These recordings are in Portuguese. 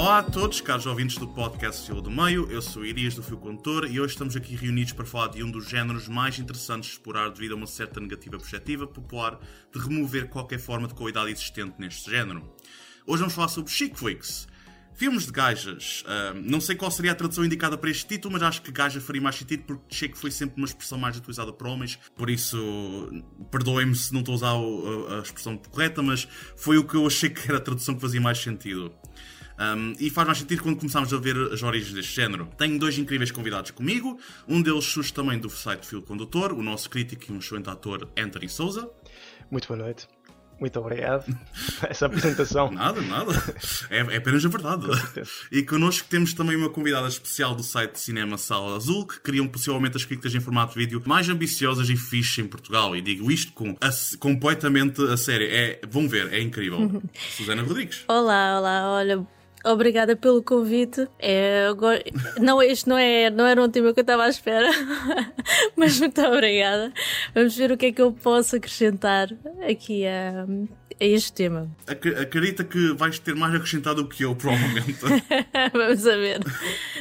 Olá a todos, caros ouvintes do podcast Fio do Meio, eu sou Irias do Fio Condutor e hoje estamos aqui reunidos para falar de um dos géneros mais interessantes de explorar devido a uma certa negativa perspectiva popular de remover qualquer forma de qualidade existente neste género. Hoje vamos falar sobre chick flicks, filmes de gajas. Uh, não sei qual seria a tradução indicada para este título, mas acho que gaja faria mais sentido porque chick foi sempre uma expressão mais utilizada por homens, por isso perdoem-me se não estou a usar a expressão correta, mas foi o que eu achei que era a tradução que fazia mais sentido. Um, e faz mais sentido quando começamos a ver as origens deste género. Tenho dois incríveis convidados comigo. Um deles surge também do site Fio Condutor, o nosso crítico e um excelente ator Anthony Souza. Muito boa noite. Muito obrigado por essa apresentação. Nada, nada. É, é apenas a verdade. E connosco temos também uma convidada especial do site de cinema Sala Azul, que criam possivelmente as críticas em formato de vídeo mais ambiciosas e fixe em Portugal. E digo isto com a, completamente a sério. É, vão ver, é incrível. Susana Rodrigues. Olá, olá, olha. Obrigada pelo convite. É, não, este não, é, não era um tema que eu estava à espera, mas muito obrigada. Vamos ver o que é que eu posso acrescentar aqui a, a este tema. Acredita que vais ter mais acrescentado do que eu, provavelmente. Vamos a ver.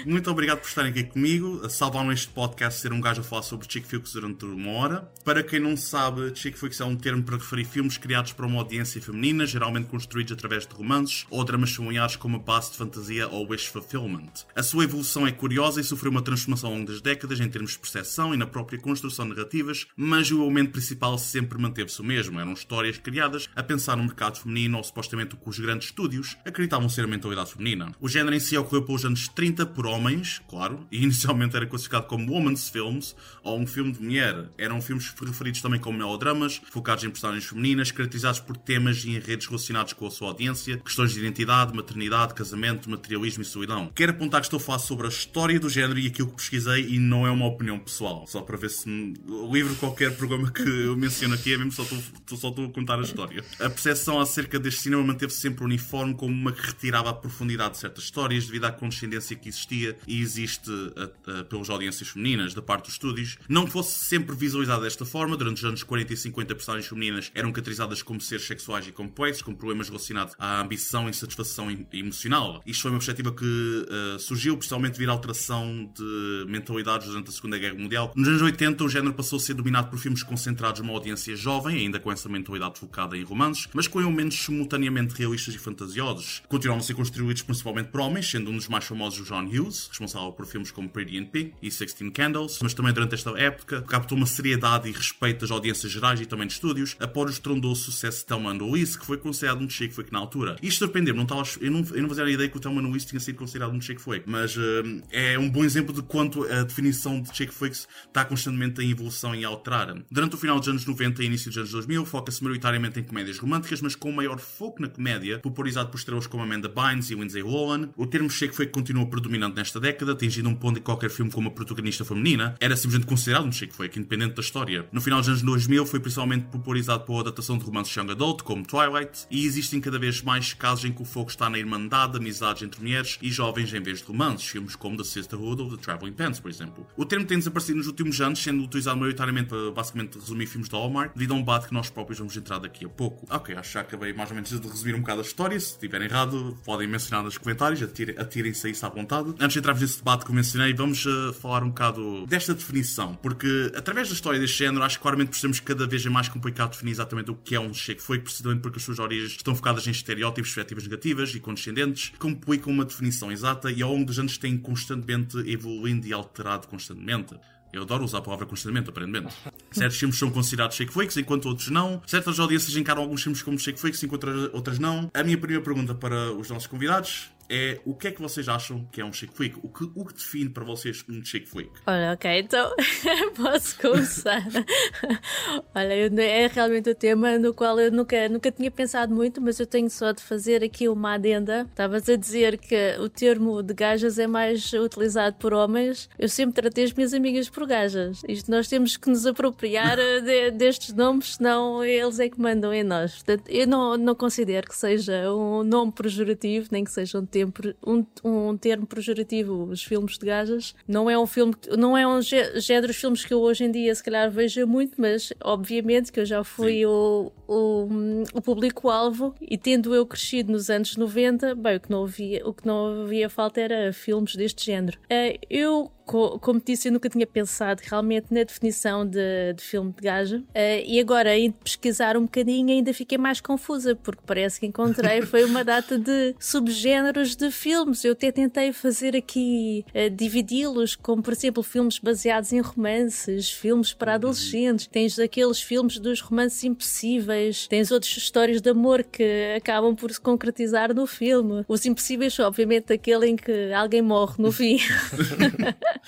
Muito obrigado por estarem aqui comigo. Salvaram este podcast ser um gajo a falar sobre chick flicks durante uma hora. Para quem não sabe, chick flicks é um termo para referir filmes criados para uma audiência feminina, geralmente construídos através de romances ou dramas familiares como base de fantasia ou wish fulfillment. A sua evolução é curiosa e sofreu uma transformação ao longo das décadas em termos de percepção e na própria construção de narrativas, mas o elemento principal sempre manteve-se o mesmo. Eram histórias criadas a pensar no mercado feminino ou supostamente o que os grandes estúdios acreditavam ser a mentalidade feminina. O género em si ocorreu pelos anos 30 por homens, claro, e inicialmente era classificado como women's films ou um filme de mulher. Eram filmes referidos também como melodramas, focados em personagens femininas, caracterizados por temas e enredos relacionados com a sua audiência, questões de identidade, maternidade, casamento, materialismo e solidão. Quero apontar que estou a falar sobre a história do género e aquilo que pesquisei e não é uma opinião pessoal, só para ver se livro qualquer programa que eu menciono aqui é mesmo só só estou a contar a história. A percepção acerca deste cinema manteve-se sempre uniforme como uma que retirava a profundidade de certas histórias devido à condescendência que existia e existe a, a, pelas audiências femininas da parte dos estúdios. Não fosse sempre visualizada desta forma, durante os anos 40 e 50 personagens femininas eram caracterizadas como seres sexuais e complexos, com problemas relacionados à ambição e insatisfação emocional. Isto foi uma perspectiva que uh, surgiu principalmente devido à alteração de mentalidades durante a Segunda Guerra Mundial. Nos anos 80 o género passou a ser dominado por filmes concentrados numa audiência jovem, ainda com essa mentalidade focada em romances, mas com elementos simultaneamente realistas e fantasiosos. Continuaram a ser construídos principalmente por homens, sendo um dos mais famosos o John Hughes, responsável por filmes como Pretty in Pink e Sixteen Candles, mas também durante esta época captou uma seriedade e respeito das audiências gerais e também de estúdios, após o estrondoso sucesso de Thelma Louise, que foi considerado um chick flick na altura. Isto surpreendeu-me, não eu, não, não fazia a ideia que o Thelma Louise tinha sido considerado um chick flick, mas uh, é um bom exemplo de quanto a definição de chick flicks está constantemente em evolução e a alterar. Durante o final dos anos 90 e início dos anos 2000, foca-se maioritariamente em comédias românticas, mas com maior foco na comédia, popularizado por estrelas como Amanda Bynes e Lindsay Lohan. O termo chick flick continua predominante nesta década, atingindo um ponto em que qualquer filme com uma protagonista feminina era simplesmente considerado um chick flick, independente da história. No final dos anos 2000, foi principalmente popularizado pela adaptação de romances young adult, como Twilight, e existem cada vez mais casos em que o foco está na irmandade, amizades entre mulheres e jovens em vez de romances, filmes como The Sisterhood ou The Traveling Pants, por exemplo. O termo tem desaparecido nos últimos anos, sendo utilizado maioritariamente para basicamente resumir filmes da Hallmark, devido a um debate que nós próprios vamos entrar daqui a pouco. Ok, acho que já acabei mais ou menos de resumir um bocado a história. Se estiver errado, podem mencionar nos comentários, atirem-se a isso à vontade. Antes de entrarmos nesse debate que eu mencionei, vamos uh, falar um bocado desta definição, porque através da história deste género, acho que claramente percebemos que cada vez é mais complicado definir exatamente o que é um cheque foi, precisamente porque as suas origens estão focadas em estereótipos, perspectivas negativas e condescendentes, que complicam uma definição exata e ao longo dos anos têm constantemente evoluindo e alterado constantemente. Eu adoro usar a palavra constantemente, aparentemente. Certos filmes são considerados shake flakes, enquanto outros não. Certas audiências encaram alguns filmes como shake flakes, enquanto outras não. A minha primeira pergunta para os nossos convidados é o que é que vocês acham que é um chick flick? O que, o que define para vocês um chick flick? Olha, ok, então posso começar. Olha, é realmente o tema no qual eu nunca, nunca tinha pensado muito, mas eu tenho só de fazer aqui uma adenda. Estavas a dizer que o termo de gajas é mais utilizado por homens. Eu sempre tratei as minhas amigas por gajas. Isto nós temos que nos apropriar de, destes nomes, senão eles é que mandam em nós. Portanto, eu não, não considero que seja um nome pejorativo, nem que seja um termo um, um termo pejorativo, os filmes de gajas. Não é um filme, não é um género de filmes que eu hoje em dia se calhar vejo muito, mas obviamente que eu já fui o, o, o público-alvo e tendo eu crescido nos anos 90, bem, o que não havia, o que não havia falta era filmes deste género. Uh, eu como disse, eu nunca tinha pensado realmente na definição de, de filme de gaja. Uh, e agora, indo pesquisar um bocadinho, ainda fiquei mais confusa, porque parece que encontrei foi uma data de subgéneros de filmes. Eu até tentei fazer aqui, uh, dividi-los, como por exemplo, filmes baseados em romances, filmes para adolescentes. Tens aqueles filmes dos romances impossíveis, tens outras histórias de amor que acabam por se concretizar no filme. Os impossíveis, obviamente, aquele em que alguém morre no fim.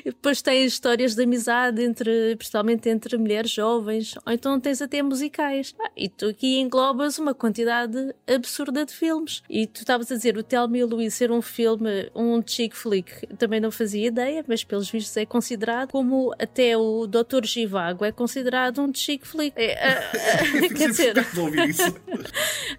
e depois tens histórias de amizade entre, principalmente entre mulheres jovens, ou então tens até musicais. Ah, e tu aqui englobas uma quantidade absurda de filmes. E tu estavas a dizer o Tell Me Louise ser um filme, um chick flick, também não fazia ideia, mas pelos vistos é considerado como até o Dr. Givago é considerado um chick flick. É, uh, quer dizer,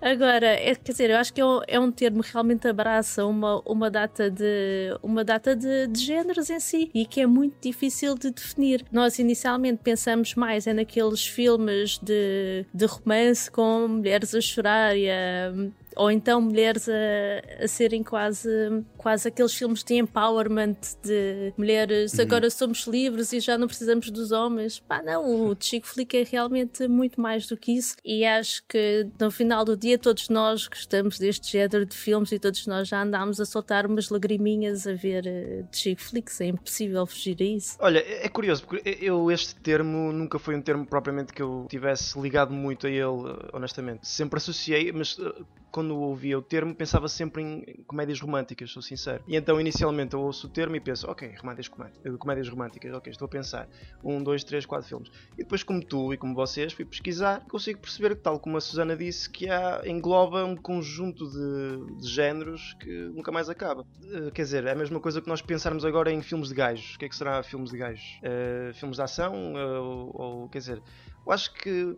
agora, é, quer dizer, eu acho que é um, é um termo que realmente abraça uma, uma data de uma data de, de géneros em si e que é muito difícil de definir. Nós inicialmente pensamos mais é naqueles filmes de, de romance com mulheres a chorar e a ou então mulheres a, a serem quase, quase aqueles filmes de empowerment de mulheres uhum. agora somos livres e já não precisamos dos homens. Pá, não, o Chico Flick é realmente muito mais do que isso e acho que no final do dia todos nós gostamos deste género de filmes e todos nós já andámos a soltar umas lagriminhas a ver uh, Chico Flicks, é impossível fugir a isso. Olha, é curioso porque eu este termo nunca foi um termo propriamente que eu tivesse ligado muito a ele, honestamente. Sempre associei, mas eh, quando ouvia o termo, pensava sempre em comédias românticas, sou sincero. E então, inicialmente, eu ouço o termo e penso, ok, comédias, comédias, comédias românticas, ok, estou a pensar. Um, dois, três, quatro filmes. E depois, como tu e como vocês, fui pesquisar, consigo perceber que, tal como a Susana disse, que há, engloba um conjunto de, de géneros que nunca mais acaba. Uh, quer dizer, é a mesma coisa que nós pensarmos agora em filmes de gajos. O que é que será filmes de gajos? Uh, filmes de ação? Uh, ou, quer dizer, eu acho que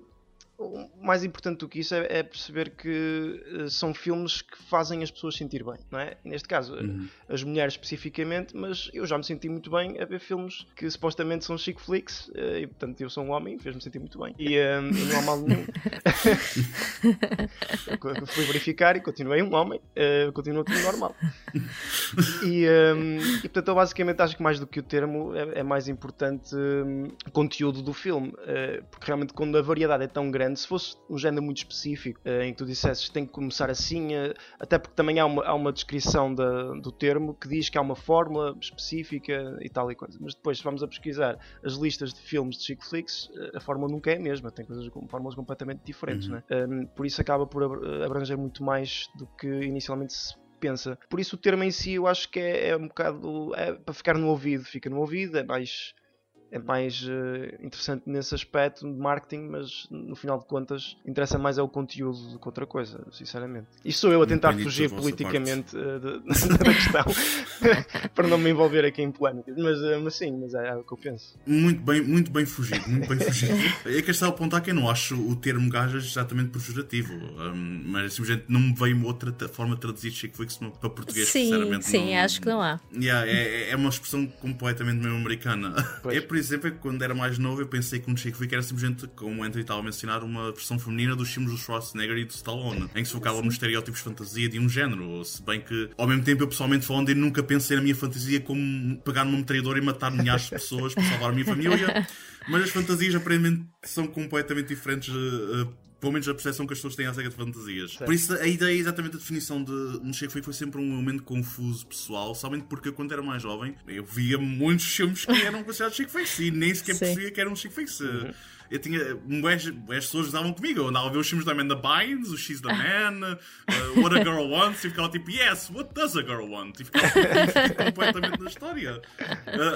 mais importante do que isso é, é perceber que uh, são filmes que fazem as pessoas sentir bem, não é? Neste caso, uhum. as mulheres especificamente, mas eu já me senti muito bem a ver filmes que supostamente são chic flicks, uh, e portanto eu sou um homem, fez-me sentir muito bem. E, um, e não há mal nenhum. Fui verificar e continuei um homem, uh, continuo tudo normal. E, um, e portanto eu basicamente acho que mais do que o termo é, é mais importante um, o conteúdo do filme, porque realmente quando a variedade é tão grande se fosse um género muito específico, uh, em que tu dissesses que tem que começar assim, uh, até porque também há uma, há uma descrição da, do termo que diz que há uma fórmula específica e tal e coisa. Mas depois, se vamos a pesquisar as listas de filmes de chick flicks, uh, a fórmula nunca é a mesma, tem coisas com fórmulas completamente diferentes, uhum. né? um, por isso acaba por abranger muito mais do que inicialmente se pensa. Por isso o termo em si eu acho que é, é um bocado é para ficar no ouvido, fica no ouvido, é mais é mais uh, interessante nesse aspecto de marketing, mas no final de contas interessa mais é o conteúdo do que outra coisa, sinceramente. Isto sou eu a tentar fugir politicamente uh, da questão para não me envolver aqui em polémicas, mas, uh, mas sim, mas é, é, o que eu penso. Muito bem, muito bem fugido, muito bem fugido. é que está a apontar que eu não acho o termo gajas exatamente pejorativo, um, mas simplesmente não me veio outra forma de traduzir chick flicks para português, sim, sinceramente. Sim, não, acho que não há. Yeah, é, é uma expressão completamente mesmo americana. Pois. É por exemplo, é que quando era mais novo eu pensei que um chick flick era simplesmente, como o Anthony estava a mencionar, uma versão feminina dos filmes do Schwarzenegger e do Stallone, em que se focava nos estereótipos de fantasia de um género. Se bem que, ao mesmo tempo, eu pessoalmente falando, eu nunca pensei na minha fantasia como pegar numa metralhadora e matar milhares de pessoas para salvar a minha família. Mas as fantasias aparentemente são completamente diferentes. Uh, pelo menos a percepção que as pessoas têm acerca de fantasias. Certo. Por isso, a ideia, exatamente a definição de um Chick Flick foi sempre um momento confuso pessoal, somente porque quando era mais jovem eu via muitos filmes que eram considerados Chick Flicks e nem sequer Sim. percebia que eram Chick Flicks. Uhum eu tinha. As, as pessoas usavam comigo. Eu andava a ver os filmes da Amanda Bynes, o She's the Man, uh, What a Girl Wants, e ficava tipo, Yes, what does a girl want? E ficava completamente na história.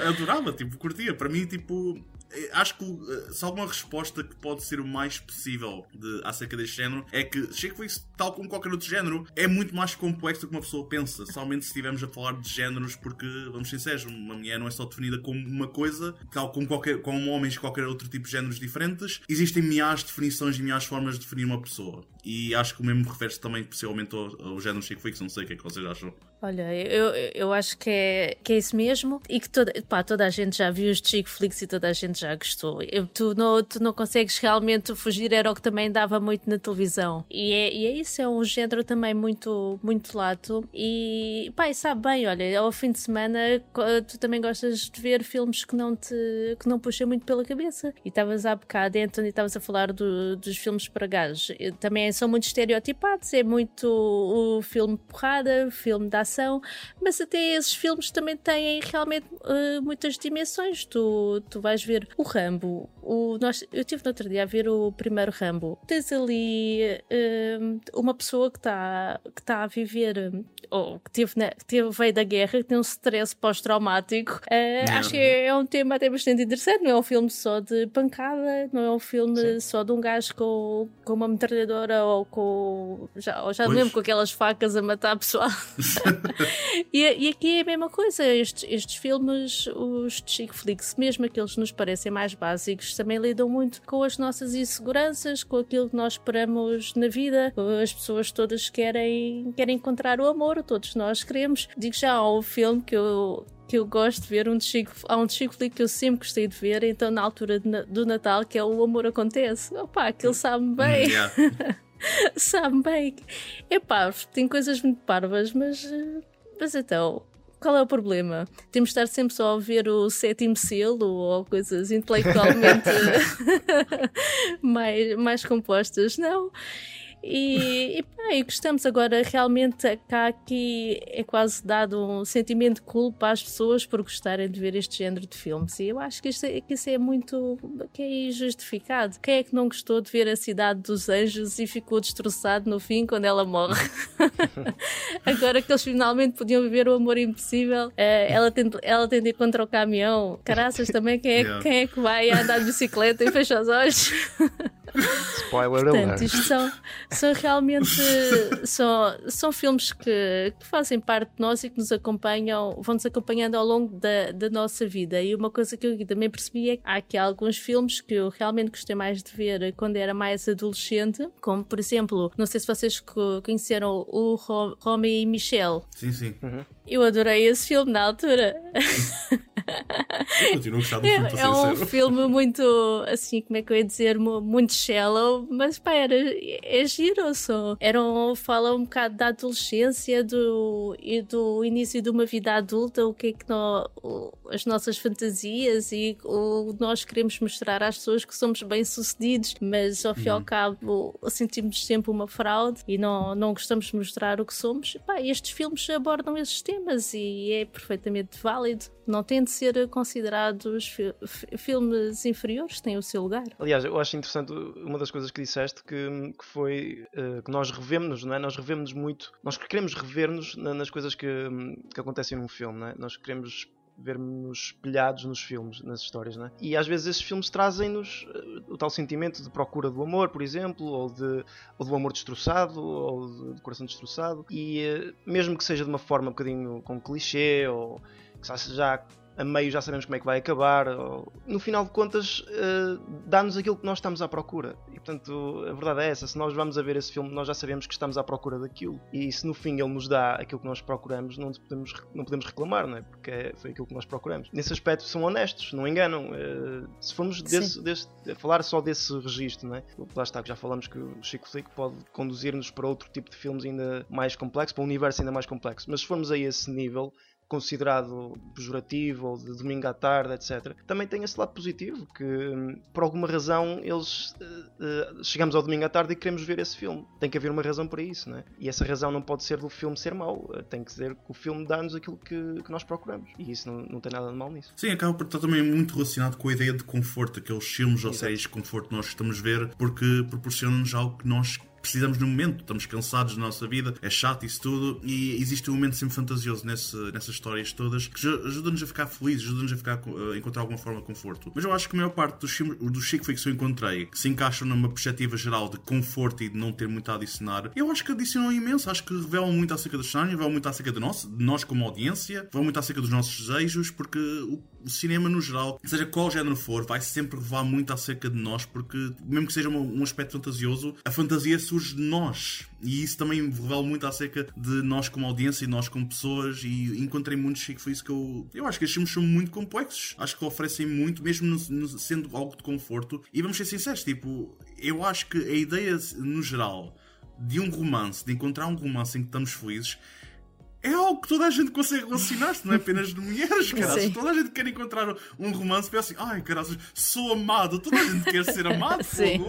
adorava, tipo, curtia. Para mim, tipo, eh, acho que uh, só uma resposta que pode ser o mais possível de, acerca deste género é que Flicks, tal como qualquer outro género, é muito mais complexo do que uma pessoa pensa. Somente se estivermos a falar de géneros, porque, vamos ser sinceros, uma mulher não é só definida como uma coisa, tal como, qualquer, como homens qualquer outro tipo de géneros diferentes. Existem milhares de definições e milhares de formas de definir uma pessoa. E acho que o mesmo refere-se também, possivelmente, ao, ao género Chick Flicks. Não sei o que é que vocês acham. Olha, eu, eu acho que é, que é isso mesmo e que toda, pá, toda a gente já viu os Chick Flicks e toda a gente já gostou. Eu, tu, não, tu não consegues realmente fugir, era o que também dava muito na televisão. E é, e é isso, é um género também muito, muito lato. E pá, e sabe bem, olha, ao fim de semana tu também gostas de ver filmes que não te que não puxam muito pela cabeça. E estavas há bocado, Anthony, estavas a falar do, dos filmes para gajos. Também são muito estereotipados, é muito o filme porrada, filme de ação, mas até esses filmes também têm realmente uh, muitas dimensões. Tu, tu vais ver o Rambo, o, nós, eu estive no outro dia a ver o primeiro Rambo. Tens ali uh, uma pessoa que está que tá a viver, ou que, teve, na, que teve, veio da guerra, que tem um stress pós-traumático. Uh, acho que é, é, um tema até bastante interessante. Não é um filme só de pancada, não é um filme Sim. só de um gajo com, com uma metralhadora ou com. Já, ou já mesmo com aquelas facas a matar pessoal. e, e, aqui é a mesma coisa. Estes, estes filmes, os chick flicks, mesmo aqueles que nos parecem mais básicos, também lidam muito com as nossas inseguranças, com aquilo que nós esperamos na vida. As pessoas todas querem, querem encontrar o amor, todos nós queremos. Digo já, há um filme que eu que eu gosto de ver, um de Chico, há um de Chico Flick que eu sempre gostei de ver, então na altura de, do Natal, que é O Amor Acontece. Opa, aquele sabe bem. Yeah. sabe bem. Epá, tem coisas muito parvas, mas. Mas então. Qual é o problema? Temos de estar sempre só a ver o sétimo selo ou coisas intelectualmente mais, mais compostas? Não. E, e, pá, e gostamos. Agora realmente cá aqui é quase dado um sentimento de culpa às pessoas por gostarem de ver este género de filmes. E eu acho que, isto é, que isso é muito que é injustificado. Quem é que não gostou de ver a cidade dos anjos e ficou destroçado no fim quando ela morre? Agora que eles finalmente podiam viver o amor impossível eh, ela tenta, ela tenta ir contra o caminhão. Caraças também quem é, yeah. quem é que vai andar de bicicleta e fecha os olhos Spoiler Portanto, alert. isto são, são realmente são, são filmes que, que, fazem parte de nós e que nos acompanham, vão-nos acompanhando ao longo da, da nossa vida. E uma coisa que eu também percebi é que há aqui alguns filmes que eu realmente gostei mais de ver quando era mais adolescente, como por exemplo, não sei se vocês conheceram o Romeo e Michelle. Sim, sim. Uhum. Eu adorei esse filme na altura. Eu continuo a gostar do filme, é, é um filme muito, assim, como é que eu ia dizer, muito shallow, mas pá, era, é giro só. Era um, fala um bocado da adolescência do, e do início de uma vida adulta, o que é que nós, as nossas fantasias e o nós queremos mostrar às pessoas que somos bem-sucedidos, mas ao fim e ao uhum. cabo sentimos sempre uma fraude e não, não gostamos de mostrar o que somos. Pá, estes filmes abordam esses temas e é perfeitamente válido. Não tem de ser considerados fi filmes inferiores, têm o seu lugar. Aliás, eu acho interessante uma das coisas que disseste que, que foi uh, que nós revemos-nos, não é? Nós revemos muito, nós queremos rever-nos nas coisas que, que acontecem num filme, não é? Nós queremos vermos espelhados nos filmes, nas histórias, né? E às vezes esses filmes trazem-nos uh, o tal sentimento de procura do amor, por exemplo, ou, de, ou do amor destroçado, ou de, coração destroçado, e uh, mesmo que seja de uma forma um bocadinho com clichê, ou que já a meio já sabemos como é que vai acabar. No final de contas, uh, dá-nos aquilo que nós estamos à procura. E portanto, a verdade é essa: se nós vamos a ver esse filme, nós já sabemos que estamos à procura daquilo. E se no fim ele nos dá aquilo que nós procuramos, não podemos, não podemos reclamar, não é? Porque é, foi aquilo que nós procuramos. Nesse aspecto, são honestos, não enganam. Uh, se formos desse, desse, falar só desse registro, não é? Lá está, já falamos que o Chico Flick pode conduzir-nos para outro tipo de filmes ainda mais complexo, para um universo ainda mais complexo. Mas se formos a esse nível considerado pejorativo ou de domingo à tarde, etc. Também tem esse lado positivo, que por alguma razão eles uh, chegamos ao domingo à tarde e queremos ver esse filme. Tem que haver uma razão para isso, né? E essa razão não pode ser do filme ser mau, uh, tem que ser que o filme dá-nos aquilo que, que, nós procuramos. E isso não, não tem nada de mal nisso. Sim, acaba por estar também muito relacionado com a ideia de conforto, aqueles filmes ou Exato. séries de conforto que nós estamos a ver, porque proporcionam-nos algo que nós precisamos no momento, estamos cansados da nossa vida, é chato isso tudo, e existe um momento sempre fantasioso nesse, nessas histórias todas que ajuda-nos a ficar felizes, ajuda-nos a, ficar, a encontrar alguma forma de conforto. Mas eu acho que a maior parte dos, filmes, dos chick que eu encontrei que se encaixam numa perspectiva geral de conforto e de não ter muito a adicionar, eu acho que adicionam imenso, acho que revelam muito acerca do cenário, revelam muito acerca de nós, de nós como audiência, revelam muito acerca dos nossos desejos, porque o, o cinema no geral, seja qual género for, vai sempre revelar muito acerca de nós, porque mesmo que seja um, um aspecto fantasioso, a fantasia surge de nós. E isso também revela muito acerca de nós como audiência e nós como pessoas. E encontrei muitos chique, foi isso que eu. Eu acho que estes filmes são muito complexos. Acho que oferecem muito, mesmo no, no, sendo algo de conforto. E vamos ser sinceros, tipo, eu acho que a ideia, no geral, de um romance, de encontrar um romance em que estamos felizes, é algo que toda a gente consegue relacionar-se, não é apenas de mulheres, caras. Toda a gente quer encontrar um romance e assim, ai, caras, sou amado. Toda a gente quer ser amado. Sim.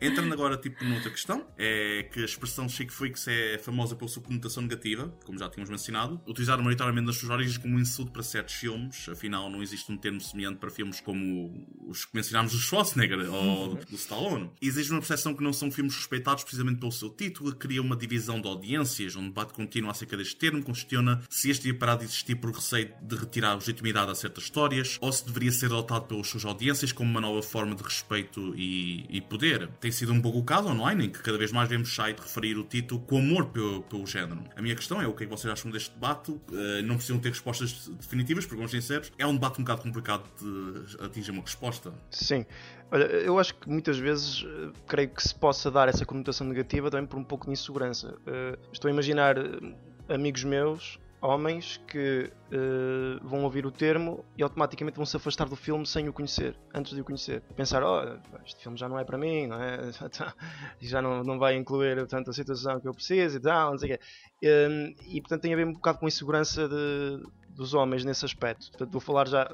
Entrando agora, tipo, noutra questão, é que a expressão chic freaks é famosa pela sua conotação negativa, como já tínhamos mencionado. Utilizada maioritariamente nas suas origens como um insulto para certos filmes, afinal, não existe um termo semelhante para filmes como os que mencionámos do Schwarzenegger ou do Stallone. Existe uma percepção que não são filmes suspeitados precisamente pelo seu título, cria uma divisão de audiências, um debate contínuo acerca deste termo termo questiona se este ia parar de existir por receio de retirar legitimidade a certas histórias ou se deveria ser adotado pelas suas audiências como uma nova forma de respeito e, e poder. Tem sido um pouco o caso online, em que cada vez mais vemos site referir o título com amor pelo, pelo género. A minha questão é o que é que vocês acham deste debate? Uh, não precisam ter respostas definitivas, porque vamos sinceros, é um debate um bocado complicado de atingir uma resposta. Sim. Olha, eu acho que muitas vezes uh, creio que se possa dar essa conotação negativa também por um pouco de insegurança. Uh, estou a imaginar amigos meus, homens, que uh, vão ouvir o termo e automaticamente vão se afastar do filme sem o conhecer, antes de o conhecer. Pensar, oh, este filme já não é para mim, não é? já não, não vai incluir tanto a situação que eu preciso e tal, não sei o quê. Um, ehm, e portanto tem a ver um bocado com a insegurança de, dos homens nesse aspecto. Portanto, vou falar já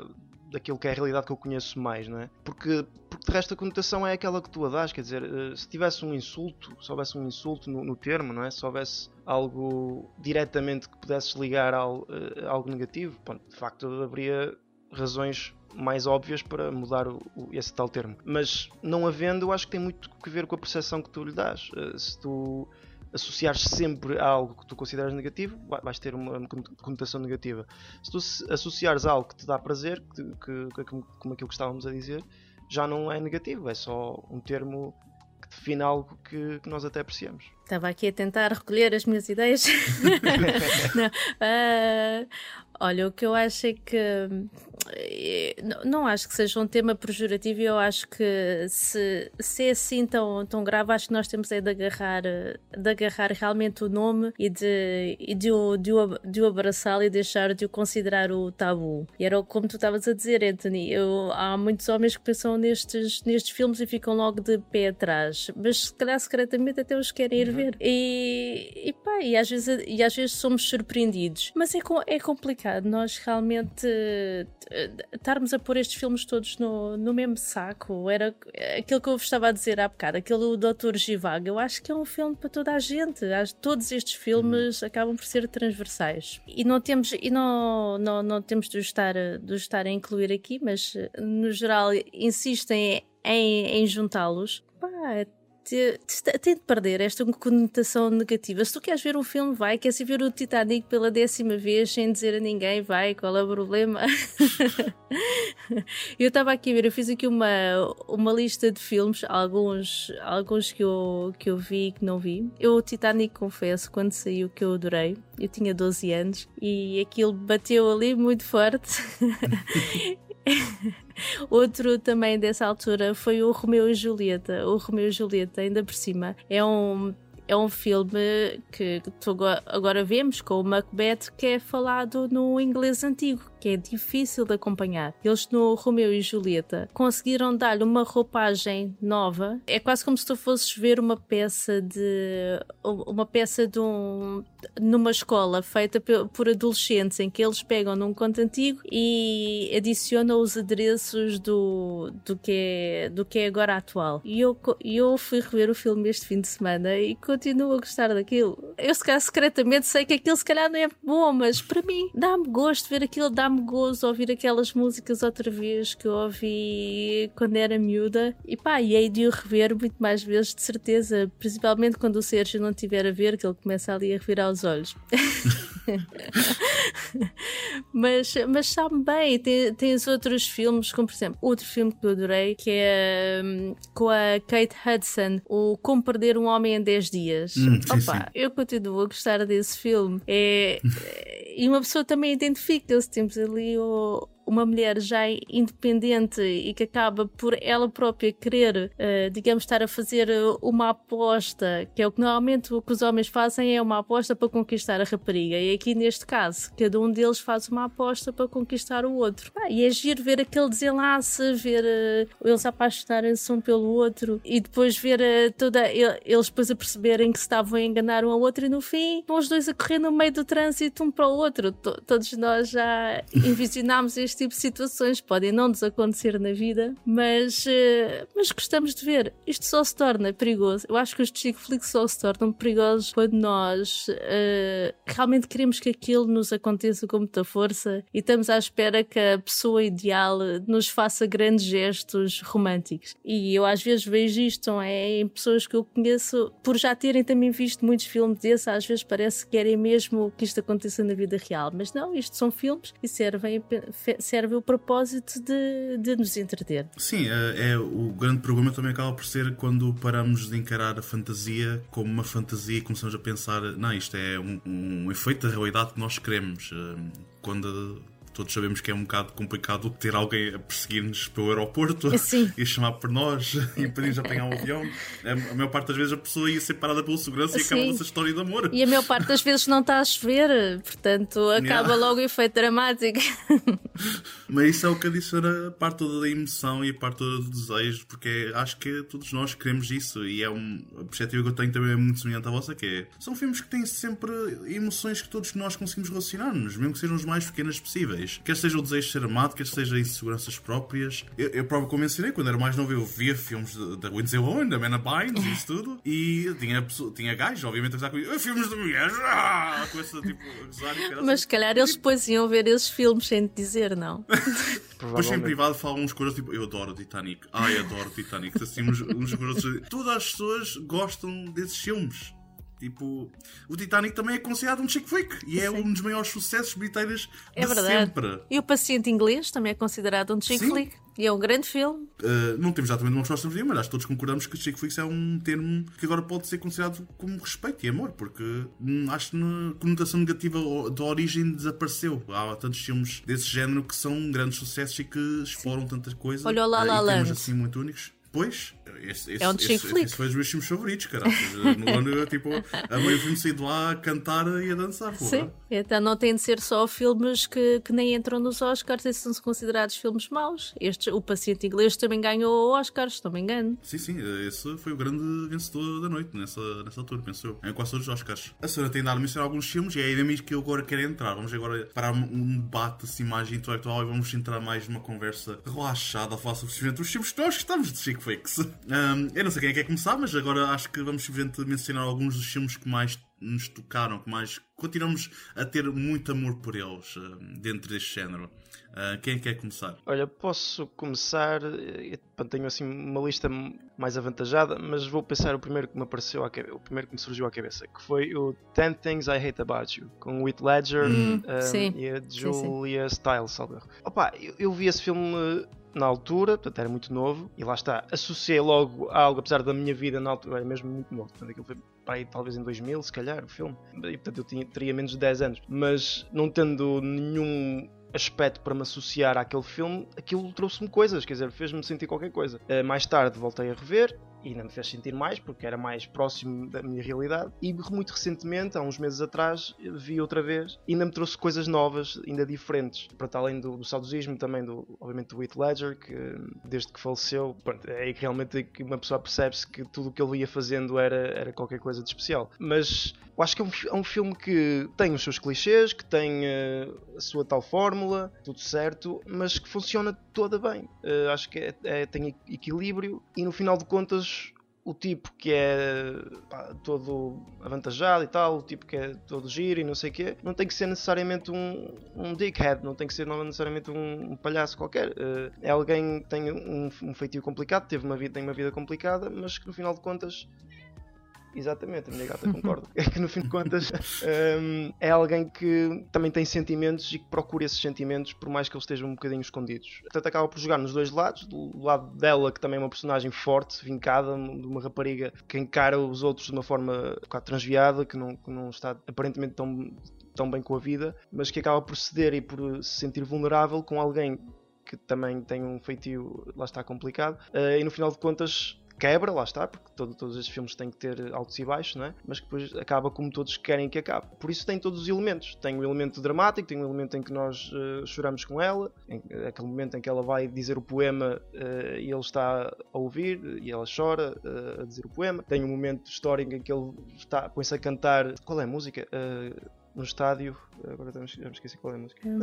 daquilo que é a realidade que eu conheço mais, não é? Porque, porque de resto a conotação é aquela que tu a dás, quer dizer, eh, se tivesse um insulto, se houvesse um insulto no, no termo, não é? Se houvesse algo diretamente que pudesses ligar ao, uh, algo negativo, bom, de facto haveria razões mais óbvias para mudar o, o, esse tal termo. Mas não havendo, eu acho que tem muito a ver com a percepção que tu lhe dás. Uh, se tu associares sempre a algo que tu consideras negativo, vais ter uma conotação negativa. Se tu associares a algo que te dá prazer, que, que, que, como aquilo que estávamos a dizer, já não é negativo, é só um termo que define algo que, que nós até apreciamos. Estava aqui a tentar recolher as minhas ideias. não, uh, olha, o que eu acho é que eh, não acho que seja um tema pejorativo e eu acho que se, se é assim tão, tão grave, acho que nós temos é de agarrar, de agarrar realmente o nome e de, e de, o, de, o, de o abraçá-lo e deixar de o considerar o tabu. E era como tu estavas a dizer, Anthony. Eu, há muitos homens que pensam nestes, nestes filmes e ficam logo de pé atrás, mas se calhar secretamente até os querem ir uhum. ver. E, e pá, e às vezes, e às vezes somos surpreendidos. Mas é, é complicado nós realmente estarmos a pôr estes filmes todos no, no mesmo saco. Era aquilo que eu vos estava a dizer há bocado, aquele Doutor Givago. Eu acho que é um filme para toda a gente. Todos estes filmes uhum. acabam por ser transversais. E não temos, e não, não, não temos de estar, de estar a incluir aqui, mas no geral insistem em, em juntá-los. Pá, tem de perder esta conotação negativa. Se tu queres ver um filme, vai. Queres ver o Titanic pela décima vez sem dizer a ninguém, vai, qual é o problema? eu estava aqui a ver, eu fiz aqui uma, uma lista de filmes, alguns, alguns que, eu, que eu vi e que não vi. Eu, o Titanic, confesso, quando saiu, que eu adorei. Eu tinha 12 anos e aquilo bateu ali muito forte. Outro também dessa altura foi o Romeu e Julieta. O Romeu e Julieta, ainda por cima, é um é um filme que agora vemos com o Macbeth que é falado no inglês antigo, que é difícil de acompanhar. Eles no Romeu e Julieta conseguiram dar-lhe uma roupagem nova. É quase como se tu fosses ver uma peça de uma peça de um numa escola feita por adolescentes em que eles pegam num conto antigo e adicionam os adereços do, do, que, é, do que é agora atual. E eu, eu fui rever o filme este fim de semana e continuo a gostar daquilo. Eu, se calhar, secretamente sei que aquilo se calhar não é bom, mas para mim dá-me gosto ver aquilo, dá-me gozo ouvir aquelas músicas outra vez que eu ouvi quando era miúda. E pá, e hei de o rever muito mais vezes, de certeza, principalmente quando o Sérgio não estiver a ver, que ele começa ali a revirar os olhos. mas, mas sabe bem, tem, tens outros filmes, como por exemplo, outro filme que eu adorei, que é um, com a Kate Hudson, o Como Perder um Homem em 10 Dias. Hum, sim, Opa, sim. eu continuo a gostar desse filme. É, e uma pessoa também identifica-se. Temos ali o, uma mulher já independente e que acaba por ela própria querer, uh, digamos, estar a fazer uma aposta, que é o que normalmente o que os homens fazem é uma aposta para conquistar a rapariga. E aqui neste caso, cada um deles faz uma aposta para conquistar o outro. Ah, e é giro ver aquele desenlace, ver uh, eles apaixonarem-se um pelo outro e depois ver uh, toda eles depois a perceberem que se estavam a enganar um ao outro e no fim vão os dois a correr no meio do trânsito um para o outro. T todos nós já envisionámos este tipo de situações podem não nos acontecer na vida, mas, uh, mas gostamos de ver. Isto só se torna perigoso. Eu acho que os chick só se tornam perigosos quando nós uh, realmente queremos que aquilo nos aconteça com muita força e estamos à espera que a pessoa ideal nos faça grandes gestos românticos. E eu às vezes vejo isto é, em pessoas que eu conheço, por já terem também visto muitos filmes desses, às vezes parece que querem mesmo que isto aconteça na vida real. Mas não, isto são filmes e servem, servem o propósito de, de nos entreter. Sim, é, é, o grande problema também acaba por ser quando paramos de encarar a fantasia como uma fantasia e começamos a pensar, não, isto é um, um efeito da realidade que nós queremos. Quando todos sabemos que é um bocado complicado ter alguém a perseguir-nos pelo aeroporto Sim. e chamar por nós e impedir-nos a apanhar um avião. A maior parte das vezes a pessoa ia ser parada pelo segurança e Sim. acaba essa história de amor. E a maior parte das vezes não está a chover, portanto acaba Yeah. logo o efeito dramático. Mas isso é o que adiciona a parte toda da emoção e a parte toda do desejo, porque acho que todos nós queremos isso e é um, a perspectiva que eu tenho também é muito semelhante à vossa, que é, são filmes que têm sempre emoções que todos nós conseguimos relacionar-nos, mesmo que sejam os mais pequenas possíveis. Quer seja o desejo de ser amado, quer seja inseguranças próprias. Eu, eu próprio, como mencionei, quando era mais novo, eu via filmes da Lindsay Lohan, da Mena Bynes e isso tudo, e tinha, tinha gajos, obviamente, a gozar comigo, "Ah, filmes de mulheres, ah! com essa tipo, a gozar. Mas se calhar eles depois iam ver esses filmes sem te dizer, não? Depois em privado falam uns coisas tipo, eu adoro Titanic. Ai, adoro Titanic. Assim, uns, uns outros. Todas as pessoas gostam desses filmes. Tipo, o Titanic também é considerado um chick flick e é Sim. um dos maiores sucessos bilheteiros É de verdade. sempre. E o Paciente Inglês também é considerado um chick Sim. flick. E é um grande filme. Uh, não temos exatamente uma resposta mas acho que todos concordamos que chick flicks é um termo que agora pode ser considerado como respeito e amor, porque hum, acho que na conotação negativa da origem desapareceu. Há tantos filmes desse género que são grandes sucessos e que exploram tantas coisas. Olha o La La temas Land. assim muito únicos. Pois, esse, esse, É um esse, chick flick. esse foi um dos meus filmes favoritos, caralho. No ano, eu, tipo, a meio filme saí de lá a cantar e a dançar, porra. Sim. Então não tem de ser só filmes que, que nem entram nos Oscars e são considerados filmes maus. Este, o Paciente Inglês também ganhou Oscars, se não me engano. Sim, sim, esse foi o grande vencedor da noite nessa, nessa altura, penso eu. Em quase todos os Oscars. A senhora tem dado a mencionar alguns filmes e é aí mesmo que eu agora quero entrar. Vamos agora para um debate assim mais intelectual e vamos entrar mais numa conversa relaxada a falar sobre os filmes que nós gostamos de Chick Flicks. Um, eu não sei quem é que quer começar, mas agora acho que vamos simplesmente mencionar alguns dos filmes que mais nos tocaram, que mais continuamos a ter muito amor por eles um, dentro deste género. Uh, quem é que quer começar? Olha, posso começar. eh, pronto, Tenho assim uma lista mais avantajada, mas vou pensar o primeiro que me apareceu à cabeça, o primeiro que me surgiu à cabeça, que foi o 10 Things I Hate About You, com o Heath Ledger Hum, um, sim. e a sim. Julia Stiles, salvo erro. Opa, eu, eu vi esse filme eh, na altura, portanto era muito novo, e lá está, associei logo a algo, apesar da minha vida na altura, era mesmo muito novo, portanto aquilo foi para aí talvez em 2000, se calhar, o filme, e portanto eu tinha, teria menos de 10 anos, mas não tendo nenhum aspecto para me associar àquele filme, aquilo trouxe-me coisas, quer dizer, fez-me sentir qualquer coisa. Eh, mais tarde voltei a rever ainda me fez sentir mais porque era mais próximo da minha realidade e muito recentemente, há uns meses atrás, vi outra vez e ainda me trouxe coisas novas, ainda diferentes. Para além do, do saudosismo, também do, obviamente do Heath Ledger, que desde que faleceu, pronto, é que realmente que uma pessoa percebe-se que tudo o que ele ia fazendo era, era qualquer coisa de especial. Mas eu acho que é um, é um filme que tem os seus clichês, que tem eh, a sua tal fórmula, tudo certo, mas que funciona toda bem. Eh, acho que é- é- tem equilíbrio e no final de contas o tipo que é pá, todo avantajado e tal, o tipo que é todo giro e não sei o quê, não tem que ser necessariamente um, um dickhead, não tem que ser não necessariamente um, um palhaço qualquer. Uh, é alguém que tem um, um feitio complicado, teve uma vida, tem uma vida complicada, mas que no final de contas Exatamente, a minha gata concorda. É que no fim de contas um, é alguém que também tem sentimentos e que procura esses sentimentos, por mais que eles estejam um bocadinho escondidos. Portanto, acaba por jogar nos dois lados: do lado dela, que também é uma personagem forte, vincada, de uma rapariga que encara os outros de uma forma quase transviada, que não, que não está aparentemente tão, tão bem com a vida, mas que acaba por ceder e por se sentir vulnerável com alguém que também tem um feitio, lá está complicado, uh, e no final de contas quebra, lá está, porque todo, todos estes filmes têm que ter altos e baixos, não é? mas que depois acaba como todos querem que acabe. Por isso tem todos os elementos. Tem o um elemento dramático, tem o um elemento em que nós uh, choramos com ela, em, aquele momento em que ela vai dizer o poema uh, e ele está a ouvir e ela chora uh, a dizer o poema. Tem um momento histórico em que ele está, põe-se a cantar. Qual é a música? No estádio. Agora já me esqueci qual é a música. Um,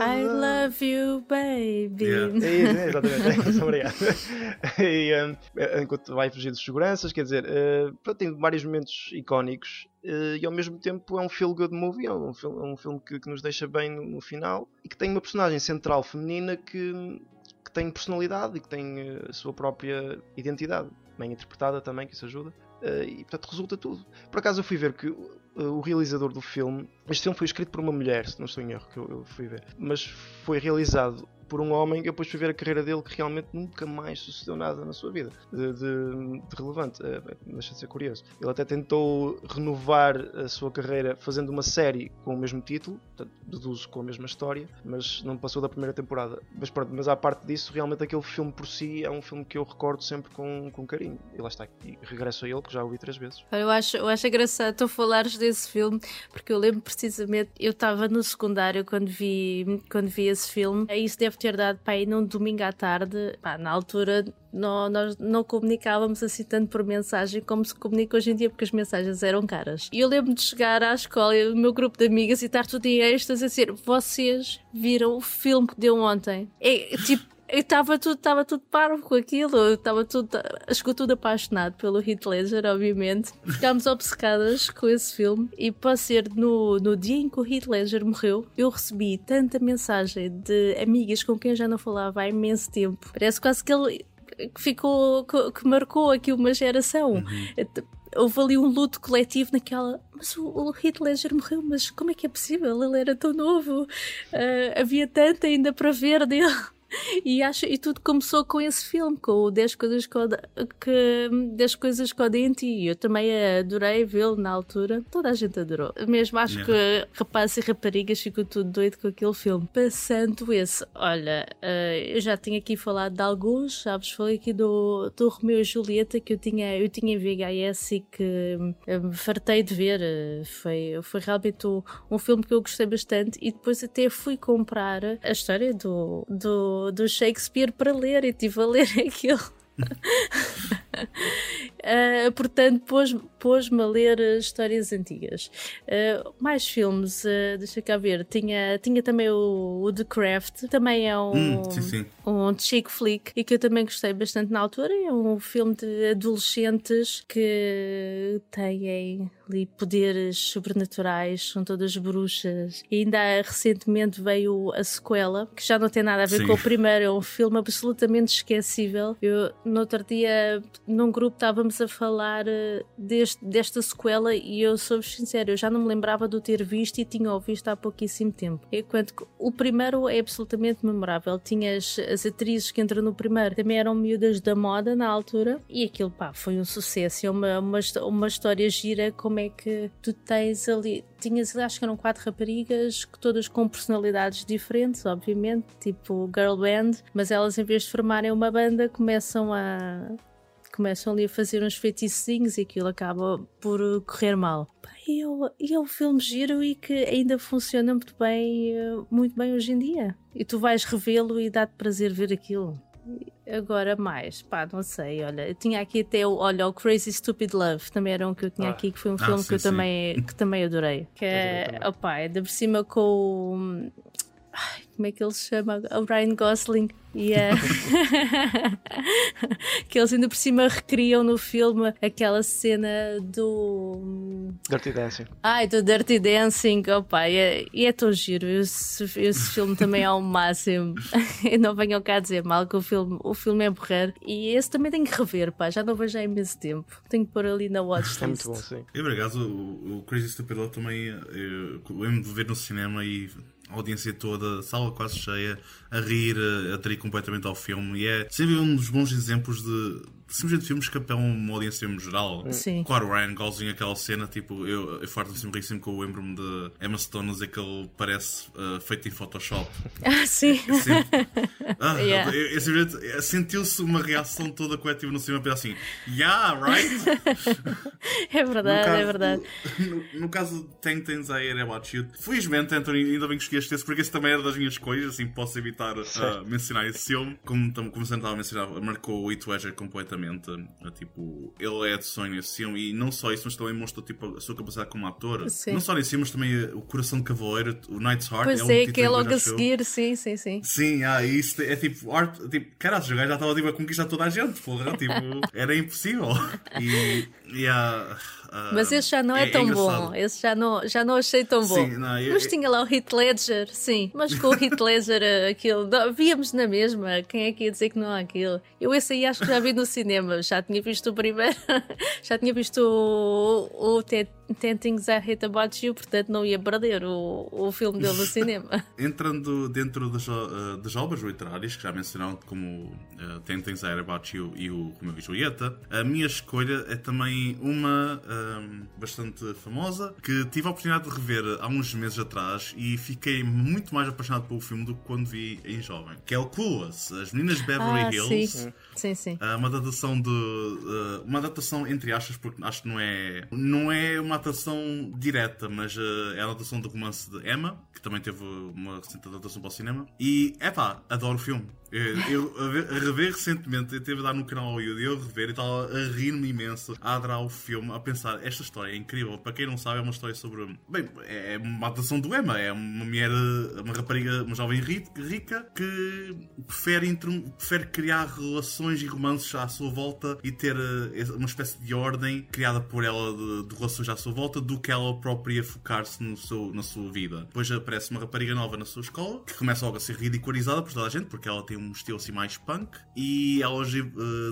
I love you, baby. Yeah. É isso, é, exatamente. É isso, obrigado. e, um, é, enquanto vai fugir dos seguranças, quer dizer, uh, tem vários momentos icónicos. Uh, e ao mesmo tempo é um feel good movie, é um, filme, é um filme que, que, nos deixa bem no, no, final e que tem uma personagem central feminina que, que tem personalidade e que tem a sua própria identidade, bem interpretada também, que isso ajuda. Uh, e portanto resulta tudo. Por acaso eu fui ver que o realizador do filme. Este filme foi escrito por uma mulher, se não estou em erro, que eu, eu fui ver. Mas foi realizado por um homem que depois fui ver a carreira dele que realmente nunca mais sucedeu nada na sua vida de, de, de relevante. É, é, deixa de ser curioso. Ele até tentou renovar a sua carreira fazendo uma série com o mesmo título, portanto, deduzo com a mesma história, mas não passou da primeira temporada. Mas pronto, mas à parte disso, realmente aquele filme por si é um filme que eu recordo sempre com, com carinho. E lá está, e regresso a ele, que já o vi três vezes. Eu acho, eu acho engraçado tu falares desse filme, porque eu lembro precisamente, eu estava no secundário quando vi, quando vi esse filme, e isso deve ter dado para ir num domingo à tarde, pá, na altura não, nós não comunicávamos assim tanto por mensagem como se comunica hoje em dia, porque as mensagens eram caras. E eu lembro de chegar à escola e o meu grupo de amigas e estar tudo em êxtase a dizer: Vocês viram o filme que deu ontem? É tipo estava tudo, estava tudo parvo com aquilo, estava tudo, ficou tudo apaixonado pelo Heath Ledger, obviamente. Ficámos obcecadas com esse filme e pode ser no, no dia em que o Heath Ledger morreu, eu recebi tanta mensagem de amigas com quem eu já não falava há imenso tempo. Parece quase que ele ficou, que marcou aqui uma geração. Uhum houve ali um luto coletivo naquela. Mas o, o Heath Ledger morreu, mas como é que é possível? Ele era tão novo, uh, havia tanto ainda para ver dele. e, acho, e tudo começou com esse filme, com o 10 coisas que, que, 10 coisas que odeiam em ti. Eu também adorei vê-lo na altura. Toda a gente adorou. Mesmo acho yeah. que rapazes e raparigas ficam tudo doido com aquele filme. Passando esse, olha, uh, eu já tinha aqui falado de alguns, sabes? Falei aqui do, do Romeu e Julieta que eu tinha, eu tinha em VHS e que uh, me fartei de ver. Uh, foi, foi realmente um, um filme que eu gostei bastante e depois até fui comprar a história do, do do, Shakespeare para ler e estive a ler aquilo. uh, portanto, pôs-me pôs a ler histórias antigas. Uh, mais filmes, uh, deixa cá ver. Tinha, tinha também o, o The Craft, também é um, hum, sim, sim. um chick flick e que eu também gostei bastante na altura. É um filme de adolescentes que têm ali poderes sobrenaturais, são todas bruxas. E ainda recentemente veio a sequela, que já não tem nada a ver Sim. com o primeiro, é um filme absolutamente esquecível. Eu, no outro dia, num grupo, estávamos a falar eh, deste, desta sequela e eu sou sincero, eu já não me lembrava de o ter visto e tinha ouvido há pouquíssimo tempo. Enquanto que o primeiro é absolutamente memorável. Tinha as, atrizes que entram no primeiro também eram miúdas da moda na altura e aquilo, pá, foi um sucesso. É uma, uma, uma história gira com como é que tu tens ali. Tinhas, acho que eram quatro raparigas, todas com personalidades diferentes, obviamente, tipo girl band, mas elas, em vez de formarem uma banda, começam a. Começam ali a fazer uns feitiços e aquilo acaba por correr mal. E é um filme giro e que ainda funciona muito bem, muito bem hoje em dia. E tu vais revê-lo e dá-te prazer ver aquilo. Agora mais, pá, não sei, olha, eu tinha aqui até o, olha, o Crazy Stupid Love, também era um que eu tinha ah. aqui, que foi um ah, filme sim, que, eu também, que também adorei. Que é, opá, é de por cima com Ai, como é que ele se chama? O Ryan Gosling. E é. que eles ainda por cima recriam no filme aquela cena do. Dirty Dancing. Ai, do Dirty Dancing. Opa, e é, e é tão giro. Esse, esse filme também é ao máximo. e não venham cá dizer mal que o filme, o filme é morrer. E esse também tenho que rever, pá. Já não vejo há imenso tempo. Tenho que pôr ali na watchlist. É muito bom, sim. E por acaso, o, o Crazy Stupid Love também eu lembro de ver no cinema e a audiência toda, sala quase cheia, a rir, a, a atrair completamente ao filme. E é sempre um dos bons exemplos de, simplesmente filmes que apelam uma audiência em geral. Sim. Claro, o Ryan Gosling, aquela cena, tipo, eu, eu farto-me sempre rir sempre que eu lembro-me de Emma Stone dizer que ele parece uh, feito em Photoshop. Ah, sim. Sempre, ah, Yeah. eu- eu simplesmente- sentiu-se uma reação toda coletiva no cinema, assim, yeah, right? É verdade, é verdade. No, no caso de Ten Things I Hate About You, felizmente, Anthony, ainda bem que escolheste esse, porque esse também era das minhas coisas, assim posso evitar uh, mencionar esse filme. Como, como você estava a mencionar, marcou o Heath Ledger completamente. Uh, tipo, ele é de sonho esse filme, e não só isso, mas também mostrou tipo, a sua capacidade como ator. Sim. Não só nesse mas também uh, o Coração de Cavaleiro, o Knight's Heart. Pois um é, título que é logo a seguir, sim, sim, sim. Sim, ah, isso é tipo, art, tipo, caralho, o gajo já estava tipo, a conquistar toda a gente, porra, tipo, era impossível. E, e ah, Mas esse já não é, tão engraçado. bom. Esse já não, já não achei tão bom. Sim, não, eu- mas tinha lá o Heath Ledger, sim. Mas com o Heath Ledger, eh, aquilo. não, Víamos na mesma. Quem é que ia dizer que não há aquilo? Eu esse aí acho que já vi no cinema. Já tinha visto o primeiro. já tinha visto o, o Ten Ten Things I Hate About You, portanto não ia perder o, o filme dele no cinema. Entrando dentro das, uh, das obras literárias, que já mencionaram, como uh, Ten Things I Heard About You e o Romeo e Julieta, a minha escolha é também uma um, bastante famosa, que tive a oportunidade de rever há uns meses atrás e fiquei muito mais apaixonado pelo filme do que quando vi em jovem, que é o Clueless, As Meninas de Beverly ah, Hills. sim. Sim, sim. Uh, uma adaptação de. uh, uma adaptação entre aspas, porque acho que não é. Não é uma adaptação direta, mas uh, é a adaptação do romance de Emma, que também teve uma recente adaptação para o cinema. E, é pá, adoro o filme. Eu, eu a, ver- a rever recentemente, eu teve a dar no canal ao YouTube, eu rever e estava a rir-me imenso, a adorar o filme, a pensar, esta história é incrível. Para quem não sabe, é uma história sobre. Bem, é uma adaptação do Emma, é uma mulher, uma rapariga, uma jovem ri- rica que prefere, intro- prefere criar relações e romances à sua volta e ter eh, uma espécie de ordem criada por ela de, de relações à sua volta do que ela própria focar-se no seu, na sua vida. Depois aparece uma rapariga nova na sua escola que começa logo a ser ridicularizada por toda a gente porque ela tem um estilo assim mais punk e elas eh,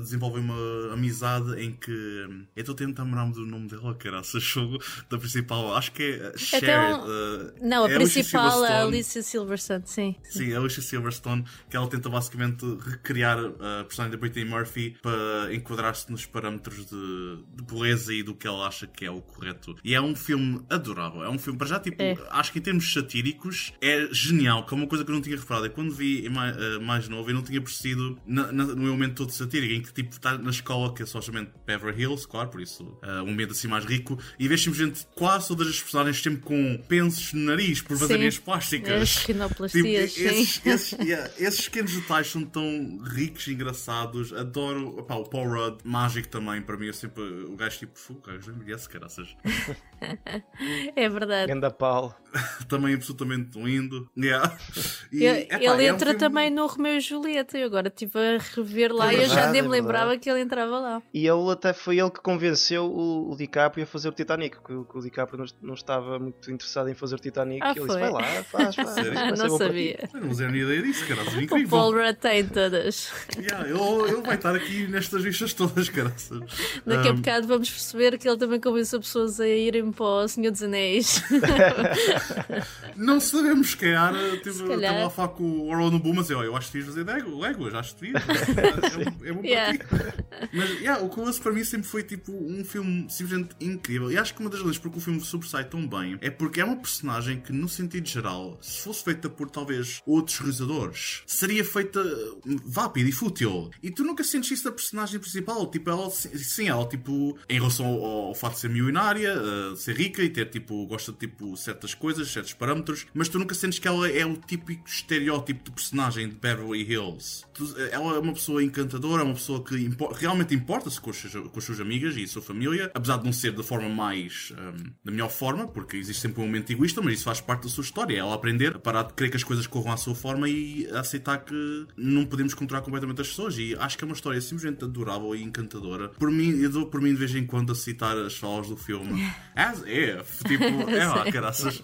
desenvolvem uma amizade em que eu estou a tentar lembrar-me do nome dela, que era a jogo da principal, acho que é Cher. Então, eh, Não, a é principal é a. Alicia Silverstone, sim. Sim, a Alicia Silverstone, que ela tenta basicamente recriar a personagem da Britney Murphy para enquadrar-se nos parâmetros de, de beleza e do que ela acha que é o correto. E é um filme adorável. É um filme, para já, tipo, É. acho que em termos satíricos é genial, que é uma coisa que eu não tinha reparado. É quando vi mais, eh, mais novo, eu não tinha percebido na- na- no elemento todo satírico, em que tipo está na escola, que é supostamente Beverly Hills, claro, por isso eh, um ambiente assim mais rico, e vês simplesmente quase todas as personagens sempre com pensos no nariz por vazarias Sim. plásticas. As rinoplastias, Tipo, esses, sim. esses, yeah, esses pequenos detalhes são tão ricos e engraçados. Adoro opá, o Paul Rudd, mágico também. Para mim, eu sempre. O gajo tipo, o gajo envelhece, caraças. É verdade. Ganda pau. também absolutamente lindo. Yeah. E, Ele, epá, ele é um entra filme- também no Romeu e Julieta. Eu agora estive a rever lá É e eu já verdade, nem é me lembrava verdade. que ele entrava lá. E ele até foi ele que convenceu o, o DiCaprio a fazer o Titanic, que, o- que o DiCaprio não, não estava muito interessado em fazer o Titanic. Ah, e ele disse: foi? vai lá, faz, faz. Sério? não bom para ti." sabia. Eu não fazia nem ideia disso, caraças. O Incrível. Paul Rudd tem todas. Yeah, ele, ele vai estar aqui nestas listas todas, caraças. Daqui a Um, bocado vamos perceber que ele também convenceu pessoas a irem para o Senhor dos Anéis. Não sabemos, se calhar, tipo, Se calhar. a falar com o Orlando Boom, mas eu, eu acho que devias fazer Lego- Legos, acho que devias. É, é bom Yeah. ti. Mas, yeah, o Clueless para mim sempre foi, tipo, um filme simplesmente incrível. E acho que uma das razões porque o filme sobressai tão bem é porque é uma personagem que, no sentido geral, se fosse feita por, talvez, outros realizadores, seria feita hum, vápida e fútil. E tu nunca sentes isso da personagem principal. Tipo, ela, sim, ela, tipo, em relação ao, ao facto de ser milionária, uh, ser rica e ter, tipo, gosta de, tipo, certas coisas coisas, certos parâmetros, mas tu nunca sentes que ela é o típico estereótipo de personagem de Beverly Hills. Tu- ela é uma pessoa encantadora, é uma pessoa que impo- realmente importa-se com, as suas- com as suas amigas e a sua família, apesar de não ser da forma mais. hum, da melhor forma, porque existe sempre um momento egoísta, mas isso faz parte da sua história. É ela aprender a parar de querer que as coisas corram à sua forma e aceitar que não podemos controlar completamente as pessoas. E acho que é uma história simplesmente adorável e encantadora. Por mim, eu dou por mim de vez em quando a citar as falas do filme. As if, tipo, é lá, caraças.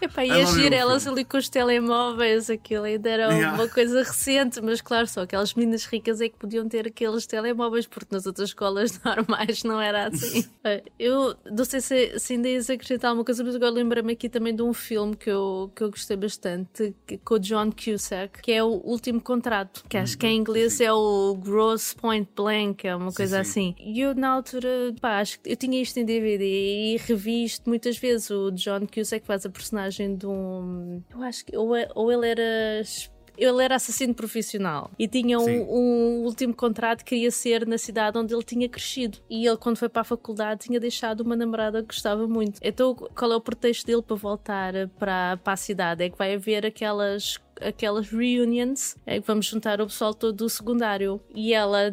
Epá, e agir elas ali com os telemóveis, aquilo ainda era Yeah. uma coisa recente, mas claro, só aquelas meninas ricas é que podiam ter aqueles telemóveis, porque nas outras escolas normais não era assim. Eu não sei se, se ainda ias acrescentar alguma coisa, mas agora lembra-me aqui também de um filme que eu, que eu gostei bastante, que- com o John Cusack, que é o Último Contrato, que acho que em inglês sim. é o Gross Point Blank, é uma coisa sim. assim. E eu, na altura, pá, acho que eu tinha isto em DVD e revi isto muitas vezes. O John Cusack faz a personagem de um. Eu acho que. Ou, é- ou ele era. Ele era assassino profissional e tinha um, um último contrato que queria ser na cidade onde ele tinha crescido. E ele, quando foi para a faculdade, tinha deixado uma namorada que gostava muito. Então, qual é o pretexto dele para voltar para, para a cidade? É que vai haver aquelas aquelas reunions é que vamos juntar o pessoal todo do secundário e ela,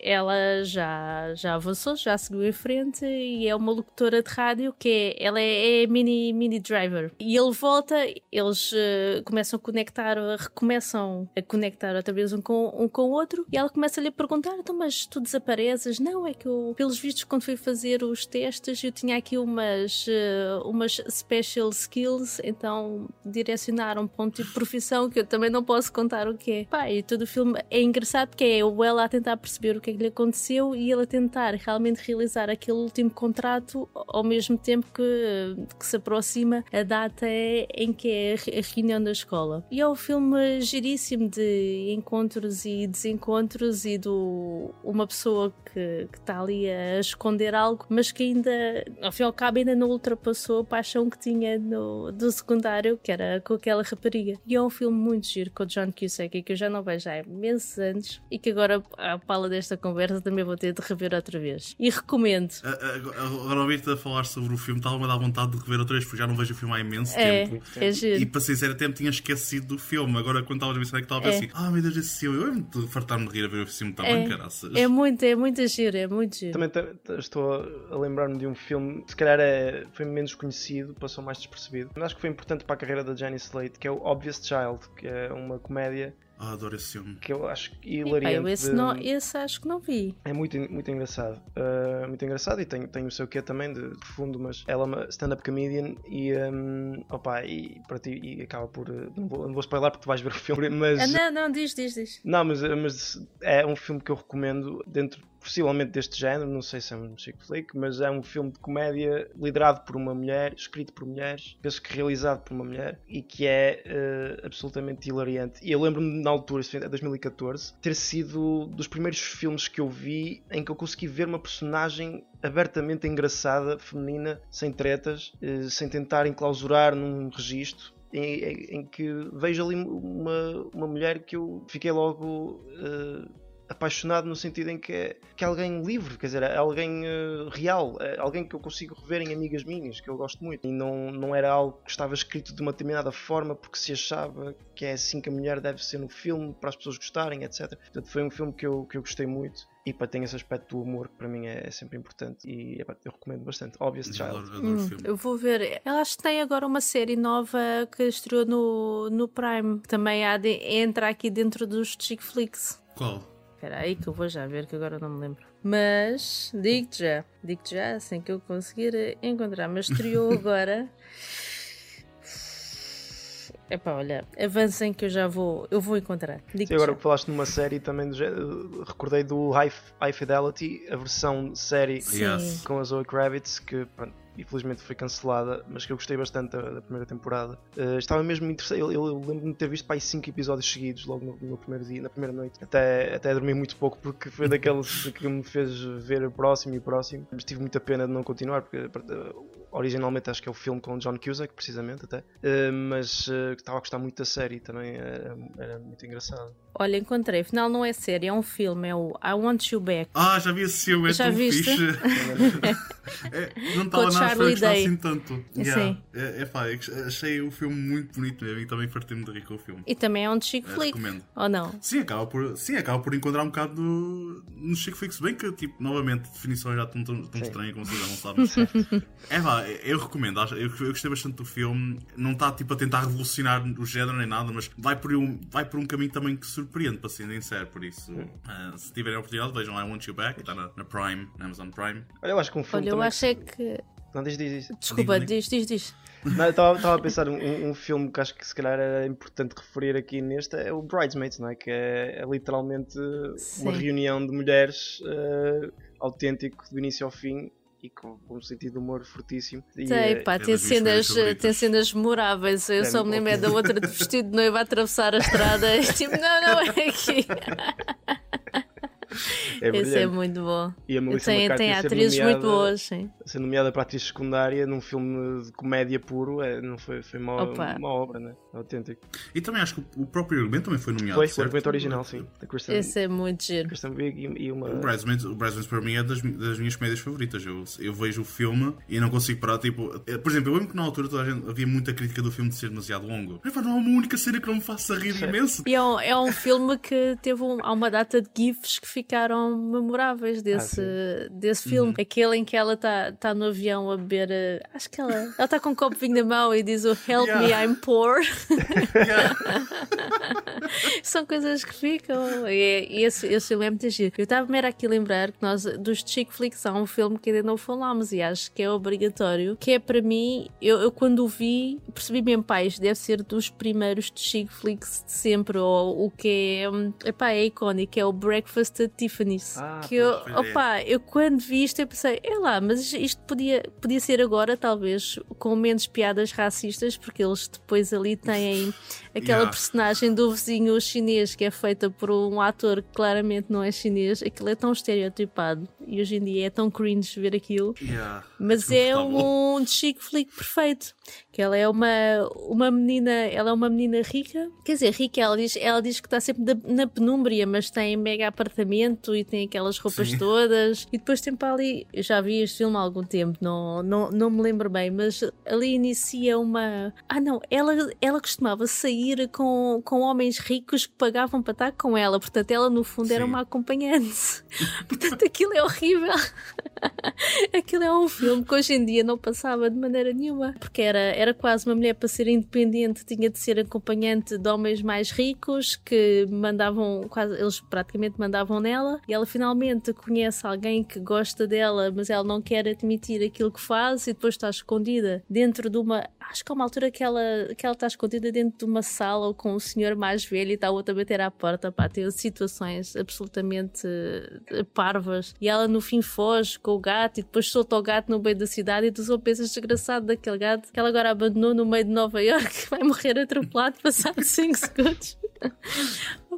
ela já, já avançou, já seguiu em frente e é uma locutora de rádio que é, ela é, é mini, mini driver e ele volta, eles eh, começam a conectar, eh, recomeçam a conectar outra vez um com, um com o outro e ela começa-lhe a perguntar, então mas tu desapareces? Não, é que eu, pelos vistos quando fui fazer os testes eu tinha aqui umas, eh, umas special skills, então direcionaram um tipo de profissão que eu também não posso contar o que é. E todo o filme é engraçado porque é o ela a tentar perceber o que é que lhe aconteceu e ele a tentar realmente realizar aquele último contrato ao mesmo tempo que, que se aproxima a data em que é a reunião da escola. E é um filme giríssimo de encontros e desencontros e do uma pessoa que que está ali a esconder algo, mas que ainda, ao fim e ao cabo, ainda não ultrapassou a paixão que tinha no, do secundário, que era com aquela rapariga. E é um filme muito giro com o John Cusack, que eu já não vejo há imensos anos e que agora, à pala desta conversa, também vou ter de rever outra vez. E recomendo. Agora ouvir-te a falar sobre o filme, estava-me a dar vontade de rever outra vez, porque já não vejo o filme há imenso É, tempo. é giro. E para ser sincero, até me tinha esquecido do filme. Agora, quando estavas a mencionar que estava a É. assim: ah, meu Deus, esse filme, eu ia-me fartar-me de rir a ver o filme também, caraças. É muito, é muito giro, é muito giro. Também estou a- a lembrar-me de um filme, se calhar é, foi menos conhecido, passou mais despercebido, mas acho que foi importante para a carreira da Jenny Slate, que é o Obvious Child, que é uma comédia Ah, adoro esse filme. que eu acho hilariante. eu esse, de- não, esse acho que não vi. É muito, muito engraçado. Uh, muito engraçado e tem, tem o seu quê também de, de fundo, mas ela é uma stand-up comedian e, um, opa, e, para ti, e acaba por. uh, Não vou, não vou spoiler porque tu vais ver o filme, mas. Ah, não, não, diz, diz, diz. Não, mas, mas é um filme que eu recomendo dentro, possivelmente deste género, não sei se é um chick flick, mas é um filme de comédia liderado por uma mulher, escrito por mulheres, penso que realizado por uma mulher e que é eh, absolutamente hilariante. E eu lembro-me na altura, isso em 2014, ter sido dos primeiros filmes que eu vi em que eu consegui ver uma personagem abertamente engraçada, feminina, sem tretas, eh, sem tentar enclausurar num registro em, em- em que vejo ali uma, uma mulher que eu fiquei logo eh, apaixonado no sentido em que é, que é alguém livre, quer dizer, é alguém eh, real, é alguém que eu consigo rever em amigas minhas, que eu gosto muito. E não, não era algo que estava escrito de uma determinada forma porque se achava que é assim que a mulher deve ser no filme, para as pessoas gostarem, etc. Portanto, foi um filme que eu, que eu gostei muito. E para tem esse aspecto do humor que para mim é, é sempre importante e epá, eu recomendo bastante. Obvious Child. Adoro, adoro o Hum, filme. eu vou ver. Eu acho que tem agora uma série nova que estreou no, no Prime. Também há de entrar aqui dentro dos chick flicks. Qual? Espera aí que eu vou já ver, que agora não me lembro. Mas, digo-te já, digo-te já, assim que eu conseguir encontrar. Mas estreou agora. Epá, olha, avancem que eu já vou, eu vou encontrar. Digo-te Sim, agora já. que falaste numa série também do recordei do High, High Fidelity, a versão série Sim. Com a Zoe Kravitz, que pronto, infelizmente foi cancelada, mas que eu gostei bastante da, da primeira temporada. Eh, estava mesmo interessado, eu, eu lembro-me de ter visto para aí 5 episódios seguidos logo no, no primeiro dia, na primeira noite. Até, até dormi muito pouco porque foi daqueles que me fez ver o próximo e o próximo. Mas tive muita pena de não continuar, porque pronto, originalmente acho que é o filme com John Cusack, precisamente até, uh, mas uh, estava a gostar muito da série também, era, era, muito engraçado. Olha, encontrei, afinal não é série, é um filme, é o I Want You Back. Ah, já vi esse filme, é já tão viste? fixe. é, não estava nada a gostar assim tanto. Yeah. Sim. É, é, pá, achei o filme muito bonito mesmo e também fartei-me de rir com o filme. E também é um chick flick, recomendo. ou não? Sim, acaba por, sim, acaba por encontrar um bocado no, no chick flick, se bem que, tipo, novamente, definições já estão tão, tão estranhas como vocês já não sabem. é pá, eu recomendo, eu, eu gostei bastante do filme. Não está tipo a tentar revolucionar o género nem nada, mas vai por um, vai por um caminho também que surpreende, para ser sincero. Por isso, uh, se tiverem a oportunidade, vejam I Want You Back, está na, na, Prime, na Amazon Prime. Olha, eu acho que um filme. Olha, eu acho é que. Não, diz, diz, diz. Desculpa, diz, diz, diz. Estava a pensar um, um, filme que acho que se calhar era importante referir aqui neste é o Bridesmaids, não é? Que é, é literalmente Sim. uma reunião de mulheres uh, autêntico do início ao fim e com, com um sentido de humor fortíssimo. E, tem, eh, pá, é tem, cenas, tem cenas memoráveis. Eu é, só me lembro é da outra de vestido de noiva a atravessar a estrada. tipo, não, não é aqui. É Esse é muito bom. E a Melissa tem, tem atrizes nomeada, muito boas, sim. Ser nomeada para atriz secundária num filme de comédia puro é, não foi, foi uma, uma obra, né? Autêntico. E também acho que o próprio argumento também foi nomeado. Foi, certo? o argumento original, sim. Esse é muito giro. Kristen Wiig e, uma... O Bridesmaids, o Bridesmaids para mim é das, das minhas comédias favoritas. Eu, eu vejo o filme e não consigo parar. Tipo, eh, por exemplo, eu lembro que na altura toda a gente, havia muita crítica do filme de ser demasiado longo. Mas não há uma única cena que não me faça rir imenso. E é um, é um filme que teve um, há uma data de GIFs que ficaram memoráveis desse, ah, desse filme. Uhum. Aquele em que ela está tá no avião a beber. Uh, acho que ela ela está com um copo de vinho na mão e diz o Help yeah. me, I'm poor. São coisas que ficam. E, e esse, esse filme é muito giro. Eu estava mesmo aqui a lembrar que nós, dos chick flicks, há um filme que ainda não falámos e acho que é obrigatório. Que é para mim, eu, eu quando o vi, percebi mesmo, pá, isto deve ser dos primeiros chick flicks de sempre. Ou o que é, hum, epá, é icónico, é o Breakfast at Tiffany's. Ah, que eu, opa, eu quando vi isto eu pensei, é lá, mas isto podia, podia ser agora, talvez, com menos piadas racistas, porque eles depois ali têm aquela yeah. personagem do vizinho chinês que é feita por um ator que claramente não é chinês, aquilo é tão estereotipado e hoje em dia é tão cringe ver aquilo. Yeah. Mas é um chic flick perfeito que ela é uma, uma menina, ela é uma menina rica, quer dizer, rica, ela diz, ela diz que está sempre na penúmbria, mas tem mega apartamento e tem aquelas roupas Sim. todas, e depois tem para ali, eu já vi este filme há algum tempo, não, não, não me lembro bem, mas ali inicia uma, ah não, ela, ela costumava sair com, com homens ricos que pagavam para estar com ela, portanto ela no fundo Sim. era uma acompanhante, portanto aquilo é horrível, aquilo é um filme que hoje em dia não passava de maneira nenhuma, porque era era, quase uma mulher para ser independente, tinha de ser acompanhante de homens mais ricos que mandavam, quase, eles praticamente mandavam nela, e ela finalmente conhece alguém que gosta dela, mas ela não quer admitir aquilo que faz, e depois está escondida dentro de uma. Acho que há uma altura que ela, que ela está escondida dentro de uma sala ou com um senhor mais velho e está outra a bater à porta. Pá, tem situações absolutamente eh, parvas. E ela no fim foge com o gato e depois solta o gato no meio da cidade e tu só pensas desgraçado daquele gato que ela agora abandonou no meio de Nova York, vai morrer atropelado passado 5 segundos.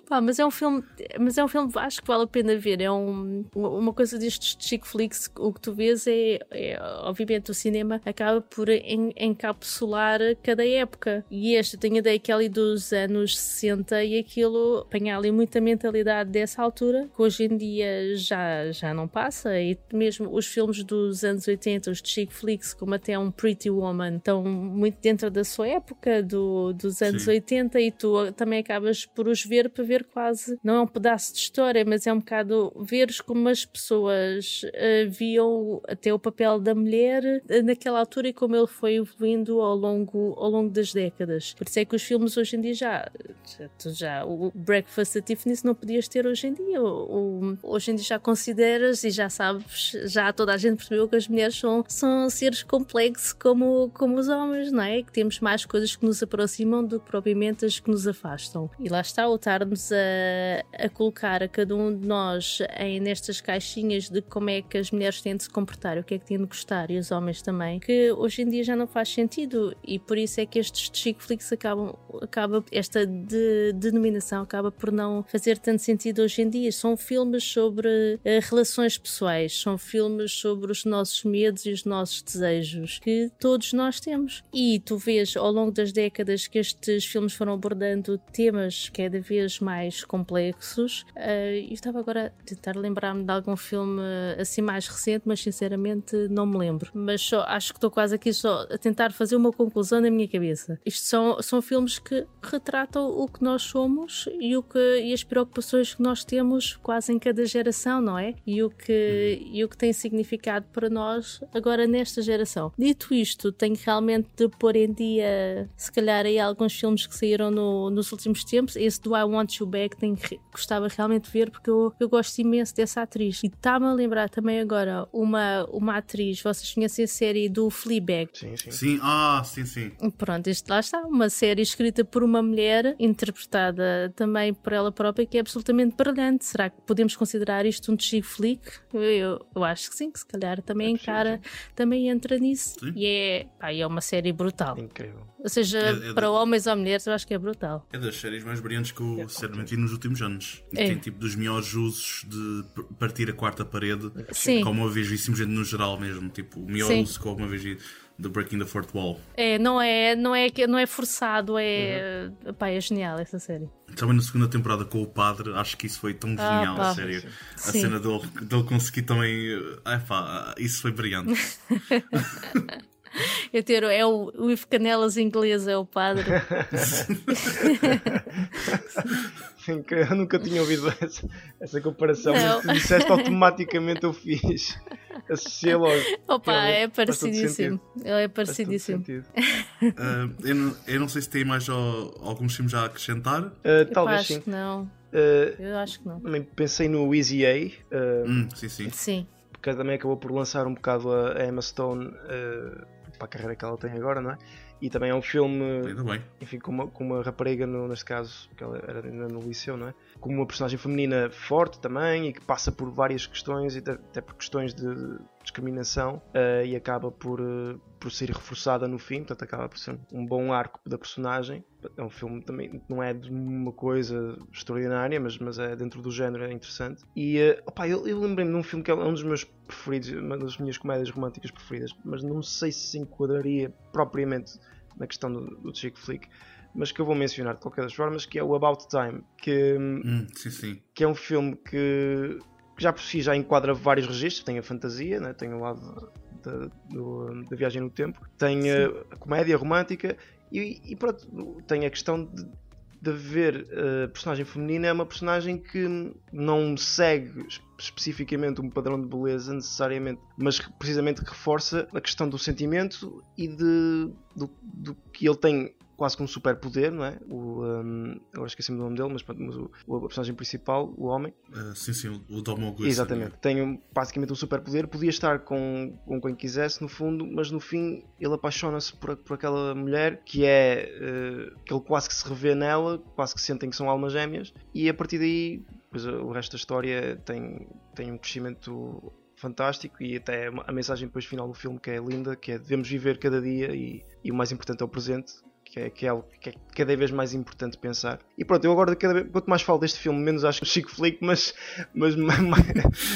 Pá, mas é um filme, mas é um filme acho que vale a pena ver. É um, uma coisa destes chick flicks, o que tu vês é, é obviamente o cinema acaba por en, encapsular cada época. E este tenho a é ali dos anos 60 e aquilo apanha ali muita mentalidade dessa altura, que hoje em dia já, já não passa. E mesmo os filmes dos anos 80, os chick flicks, como até um Pretty Woman, estão muito dentro da sua época, do, dos anos Sim. 80, e tu também acabas por os ver para ver quase, não é um pedaço de história, mas é um bocado veres como as pessoas uh, viam até o papel da mulher uh, naquela altura e como ele foi evoluindo ao longo, ao longo das décadas. Por isso é que os filmes hoje em dia já, já, já o Breakfast at Tiffany's não podias ter hoje em dia. O, o, hoje em dia já consideras e já sabes, já toda a gente percebeu que as mulheres são, são seres complexos como, como os homens, não é? Que temos mais coisas que nos aproximam do que propriamente as que nos afastam. E lá está, o estarmos a, a colocar a cada um de nós em, nestas caixinhas de como é que as mulheres têm de se comportar, o que é que têm de gostar e os homens também, que hoje em dia já não faz sentido e por isso é que estes chick flicks acabam, acaba, esta de, denominação acaba por não fazer tanto sentido hoje em dia. São filmes sobre uh, relações pessoais, são filmes sobre os nossos medos e os nossos desejos que todos nós temos. E tu vês ao longo das décadas que estes filmes foram abordando temas cada vez mais complexos. Eu estava agora a tentar lembrar-me de algum filme assim mais recente, mas sinceramente não me lembro. Mas só, acho que estou quase aqui só a tentar fazer uma conclusão na minha cabeça. Isto são, são filmes que retratam o que nós somos e, o que, e as preocupações que nós temos quase em cada geração, não é? E o que, e o que tem significado para nós agora nesta geração. Dito isto, tenho realmente de pôr em dia, se calhar, aí alguns filmes que saíram no, nos últimos tempos. Esse do I Want You Back tenho, gostava realmente de ver porque eu, eu gosto imenso dessa atriz. E está-me a lembrar também agora uma, uma atriz, vocês conhecem a série do Fleabag? Sim, sim. Sim, ah, sim, sim. Pronto, este lá está, uma série escrita por uma mulher, interpretada também por ela própria, que é absolutamente brilhante. Será que podemos considerar isto um chick flick? Eu, eu, eu acho que sim, que se calhar também é encara, também entra nisso. Sim. E é, pá, é uma série brutal. Incrível. Ou seja, é, é para homens ou mulheres, eu acho que é brutal. É das séries mais brilhantes que eu, é, certamente, vi nos últimos anos. E é. tem tipo dos melhores usos de partir a quarta parede. Sim. Como uma vez vi simplesmente no geral mesmo. Tipo, o melhor sim. uso que alguma vez vi Breaking the Fourth Wall. É, não é, não é, não é forçado, é. Uhum. Pá, é genial essa série. Também na segunda temporada com o padre, acho que isso foi tão ah, genial, pá. a sério. A cena dele, dele conseguir também. É pá, isso foi brilhante. Eu ter, é o, o Ivo Canelas inglês, é o padre. Eu nunca tinha ouvido essa, essa comparação, não. mas tu disseste automaticamente eu fiz. Associei logo. Opa, é parecidíssimo. Ele é parecidíssimo. Uh, eu, não, eu, não, sei se tem mais alguns filmes já a acrescentar. Uh, talvez sim. Que não. Uh, eu acho que não. Também pensei no Easy A. Hum, sim, sim. Sim. Porque também acabou por lançar um bocado a Emma Stone para a carreira que ela tem agora, não é? E também é um filme, enfim, com uma, com uma rapariga, no, neste caso, que ela era ainda no liceu, não é? Com uma personagem feminina forte também e que passa por várias questões, e até por questões de discriminação, uh, e acaba por, uh, por ser reforçada no fim, portanto acaba por ser um bom arco da personagem. É um filme também, não é de uma coisa extraordinária, mas, mas é dentro do género, é interessante. E uh, opa, eu, eu lembrei-me de um filme que é um dos meus preferidos, uma das minhas comédias românticas preferidas, mas não sei se se enquadraria propriamente na questão do, do chick flick, mas que eu vou mencionar de qualquer das formas, que é o About Time, que, hum, sim, sim. que é um filme que, que, já por si já enquadra vários registros, tem a fantasia, né? tem o lado da, do, da viagem no tempo, tem a, a, comédia romântica. E, e pronto, tem a questão de de ver a uh, personagem feminina. É uma personagem que não segue especificamente um padrão de beleza necessariamente, mas precisamente reforça a questão do sentimento e de, do, do que ele tem quase como um superpoder, não é? O, um, agora esqueci-me do nome dele, mas, mas o, o, personagem principal, o homem. Uh, sim, sim, o Domo Exatamente. Tem um, basicamente um superpoder, podia estar com, com quem quisesse, no fundo, mas no fim ele apaixona-se por, por aquela mulher que é. Uh, que ele quase que se revê nela, quase que sentem que são almas gêmeas, e a partir daí, pois, o resto da história tem, tem um crescimento fantástico e até a mensagem depois final do filme que é linda, que é devemos viver cada dia e, e o mais importante é o presente que é, que é algo que é cada vez mais importante pensar. E pronto, eu agora, cada vez, quanto mais falo deste filme, menos acho que Chico Flick, mas, mas, mas,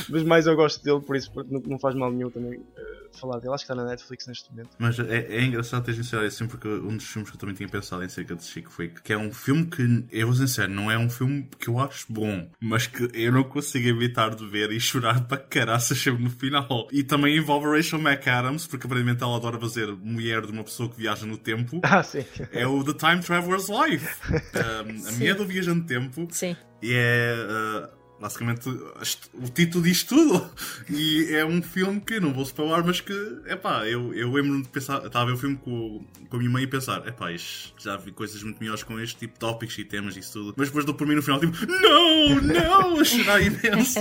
mas, mais eu gosto dele, por isso não, não faz mal nenhum também uh, falar dele. Acho que está na Netflix neste momento. Mas é, é engraçado teres mencionado isso, porque um dos filmes que eu também tinha pensado em cerca de Chico Flick, que é um filme que, eu vou ser sincero, não é um filme que eu acho bom, mas que eu não consigo evitar de ver e chorar para caraças sempre no final. E também envolve Rachel McAdams, porque aparentemente ela adora fazer mulher de uma pessoa que viaja no tempo. Ah, sim. É o The Time Traveler's Life. Um, a minha do Viajante no Tempo. Sim. E é. Uh, basicamente o título diz tudo. E é um filme que não vou spoiler, mas que, é pá, eu, eu lembro-me de pensar, estava a ver o filme com, com a minha mãe e pensar, é pá, já vi coisas muito melhores com este tipo de tópicos e temas e isso tudo. Mas depois dou por mim no final, tipo, não, não, a chorar imenso.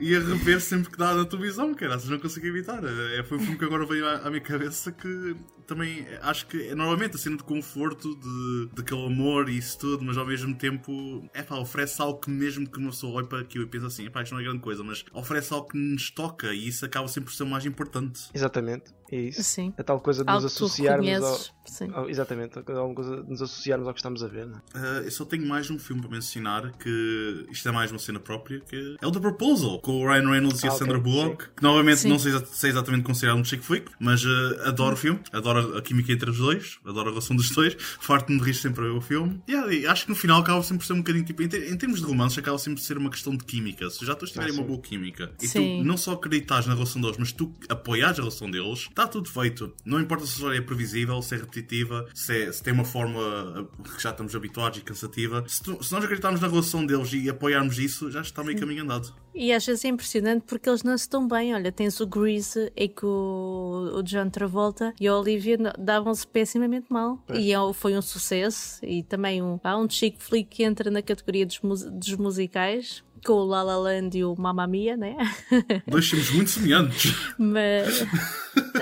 e a rever sempre que dá na televisão, cara, não consigo evitar. É, foi um filme que agora veio à, à minha cabeça que também acho que é normalmente a cena de conforto, de, daquele amor e isso tudo, mas ao mesmo tempo, é pá, oferece algo que mesmo que uma pessoa olhe para aquilo e pense assim, pá, isto não é grande coisa, mas oferece algo que nos toca e isso acaba sempre por ser o mais importante. Exatamente. É isso. Sim. A tal coisa de nos associarmos ao. Sim. ao- Exatamente, alguma coisa de nos associarmos ao que estamos a ver. Não é? Uh, eu só tenho mais um filme para mencionar que isto é mais uma cena própria que é o The Proposal com o Ryan Reynolds e a Ah, Sandra Bullock que novamente Sim. não sei exa- se é exatamente considerado um chick flick mas uh, adoro o filme adoro a química entre os dois adoro a relação dos dois farto-me de rir sempre a ver o filme Yeah, e acho que no final acaba sempre por ser um bocadinho tipo em, ter- em termos de romances acaba sempre por ser uma questão de química. Se já todos tiverem Ah, uma boa química e Sim. tu não só acreditas na relação deles mas tu apoiares a relação deles está tudo feito. Não importa se a história é previsível se é repetitiva se, é- se tem uma forma uh, que já estamos habituados e cansativa. Se, tu- se nós acreditarmos na relação deles e apoiarmos isso já está meio caminho andado E às vezes é impressionante porque eles não se dão bem. Olha, tens o Grease e que o, o John Travolta e a Olivia davam-se pessimamente mal. E é- foi um sucesso. E também um, há um chick flick que entra na categoria dos, dos musicais. Com o La La Land e o Mamma Mia, né? dois filmes muito semelhantes Mas.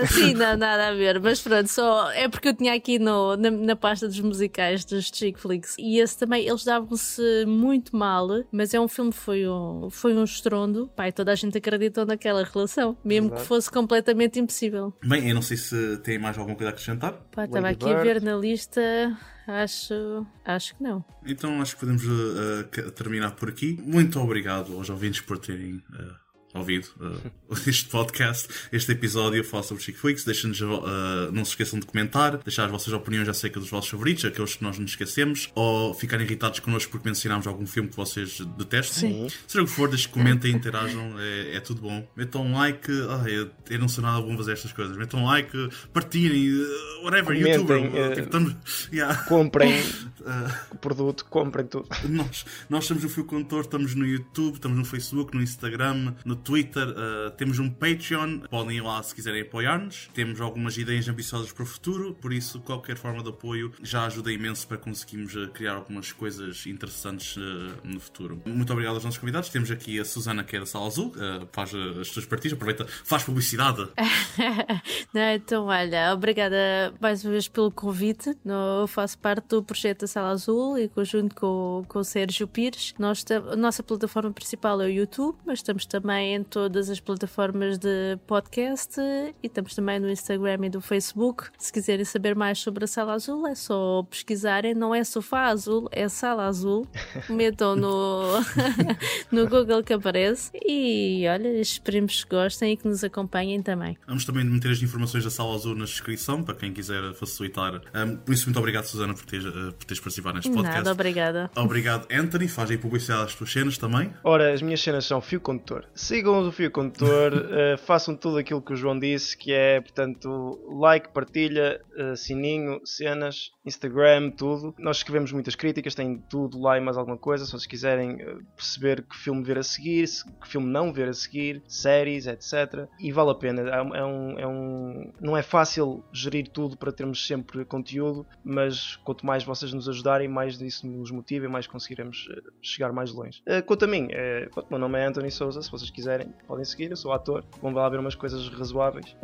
Assim, não, nada a ver. Mas pronto, só. É porque eu tinha aqui no, na, na pasta dos musicais dos chick flicks. E esse também, eles davam-se muito mal. Mas é um filme que foi um, foi um estrondo. Pai, toda a gente acreditou naquela relação. Mesmo Verdade. que fosse completamente impossível. bem eu não sei se tem mais alguma coisa a acrescentar Pá, estava aqui a ver na lista. Acho. Acho que não. então acho que podemos uh, terminar por aqui muito obrigado aos ouvintes por terem uh, ouvido uh, este podcast, este episódio fala sobre Chick Flicks. Deixem-nos, uh, não se esqueçam de comentar, deixar as vossas opiniões acerca dos vossos favoritos, aqueles que nós nos esquecemos, ou ficarem irritados connosco porque mencionámos algum filme que vocês detestem. Sim. Seja o que for, deixem comentem, interajam, é, é tudo bom. Metam um like, ah, eu, eu não sou nada bom fazer estas coisas. Metam um like, partilhem, uh, whatever, Comentem, youtuber. eh, tipo, estamos, yeah. Comprem Uh, o produto, comprem tudo. nós, nós somos o Fio Condutor, estamos no YouTube, estamos no Facebook, no Instagram, no Twitter, uh, temos um Patreon, podem ir lá se quiserem apoiar-nos. Temos algumas ideias ambiciosas para o futuro, por isso qualquer forma de apoio já ajuda imenso para conseguirmos uh, criar algumas coisas interessantes uh, no futuro. Muito obrigado aos nossos convidados. Temos aqui a Susana, que é da Sala Azul, uh, faz as suas partidas, aproveita, faz publicidade. Não, então, olha, obrigada mais uma vez pelo convite. Eu faço parte do projeto da Sala Azul e conjunto com, com o Sérgio Pires. Nós, a nossa plataforma principal é o YouTube, mas estamos também em todas as plataformas de podcast e estamos também no Instagram e do Facebook. Se quiserem saber mais sobre a Sala Azul, é só pesquisarem. Não é Sofá Azul, é Sala Azul. Metam no, no Google que aparece. E olha, esperemos que gostem e que nos acompanhem também. Vamos também meter as informações da Sala Azul na descrição para quem quiser facilitar. Um, por isso, muito obrigado, Susana, por teres, uh, por teres participado neste podcast. Nada, obrigada. Obrigado, Anthony. Faz aí publicidade às tuas cenas também. Ora, as minhas cenas são fio condutor. Sigam o fio condutor, eh, façam tudo aquilo que o João disse, que é, portanto, like, partilha, eh, sininho, cenas, Instagram, tudo. Nós escrevemos muitas críticas, tem tudo lá e mais alguma coisa. Se vocês quiserem eh, perceber que filme ver a seguir, se- que filme não ver a seguir, séries, etc. E vale a pena. É é um- é um- não é fácil gerir tudo para termos sempre conteúdo, mas quanto mais vocês nos ajudarem, mais disso nos motiva e mais conseguiremos eh, chegar mais longe. Eh, quanto a mim, pronto, meu nome é Anthony Souza, se vocês quiserem, podem seguir, eu sou ator, vão lá ver umas coisas razoáveis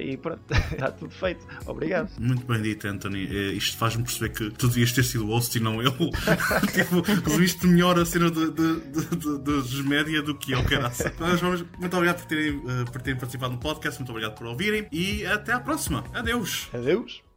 e pronto, está tudo feito. Obrigado. Muito bem dito, Anthony. Isto faz-me perceber que tu devias ter sido o host e não eu. tipo, resumiste melhor a cena dos média do que eu, caraça. Mas Muito obrigado por terem, eh, por terem participado no podcast, muito obrigado por ouvirem e até à próxima. Adeus. Adeus.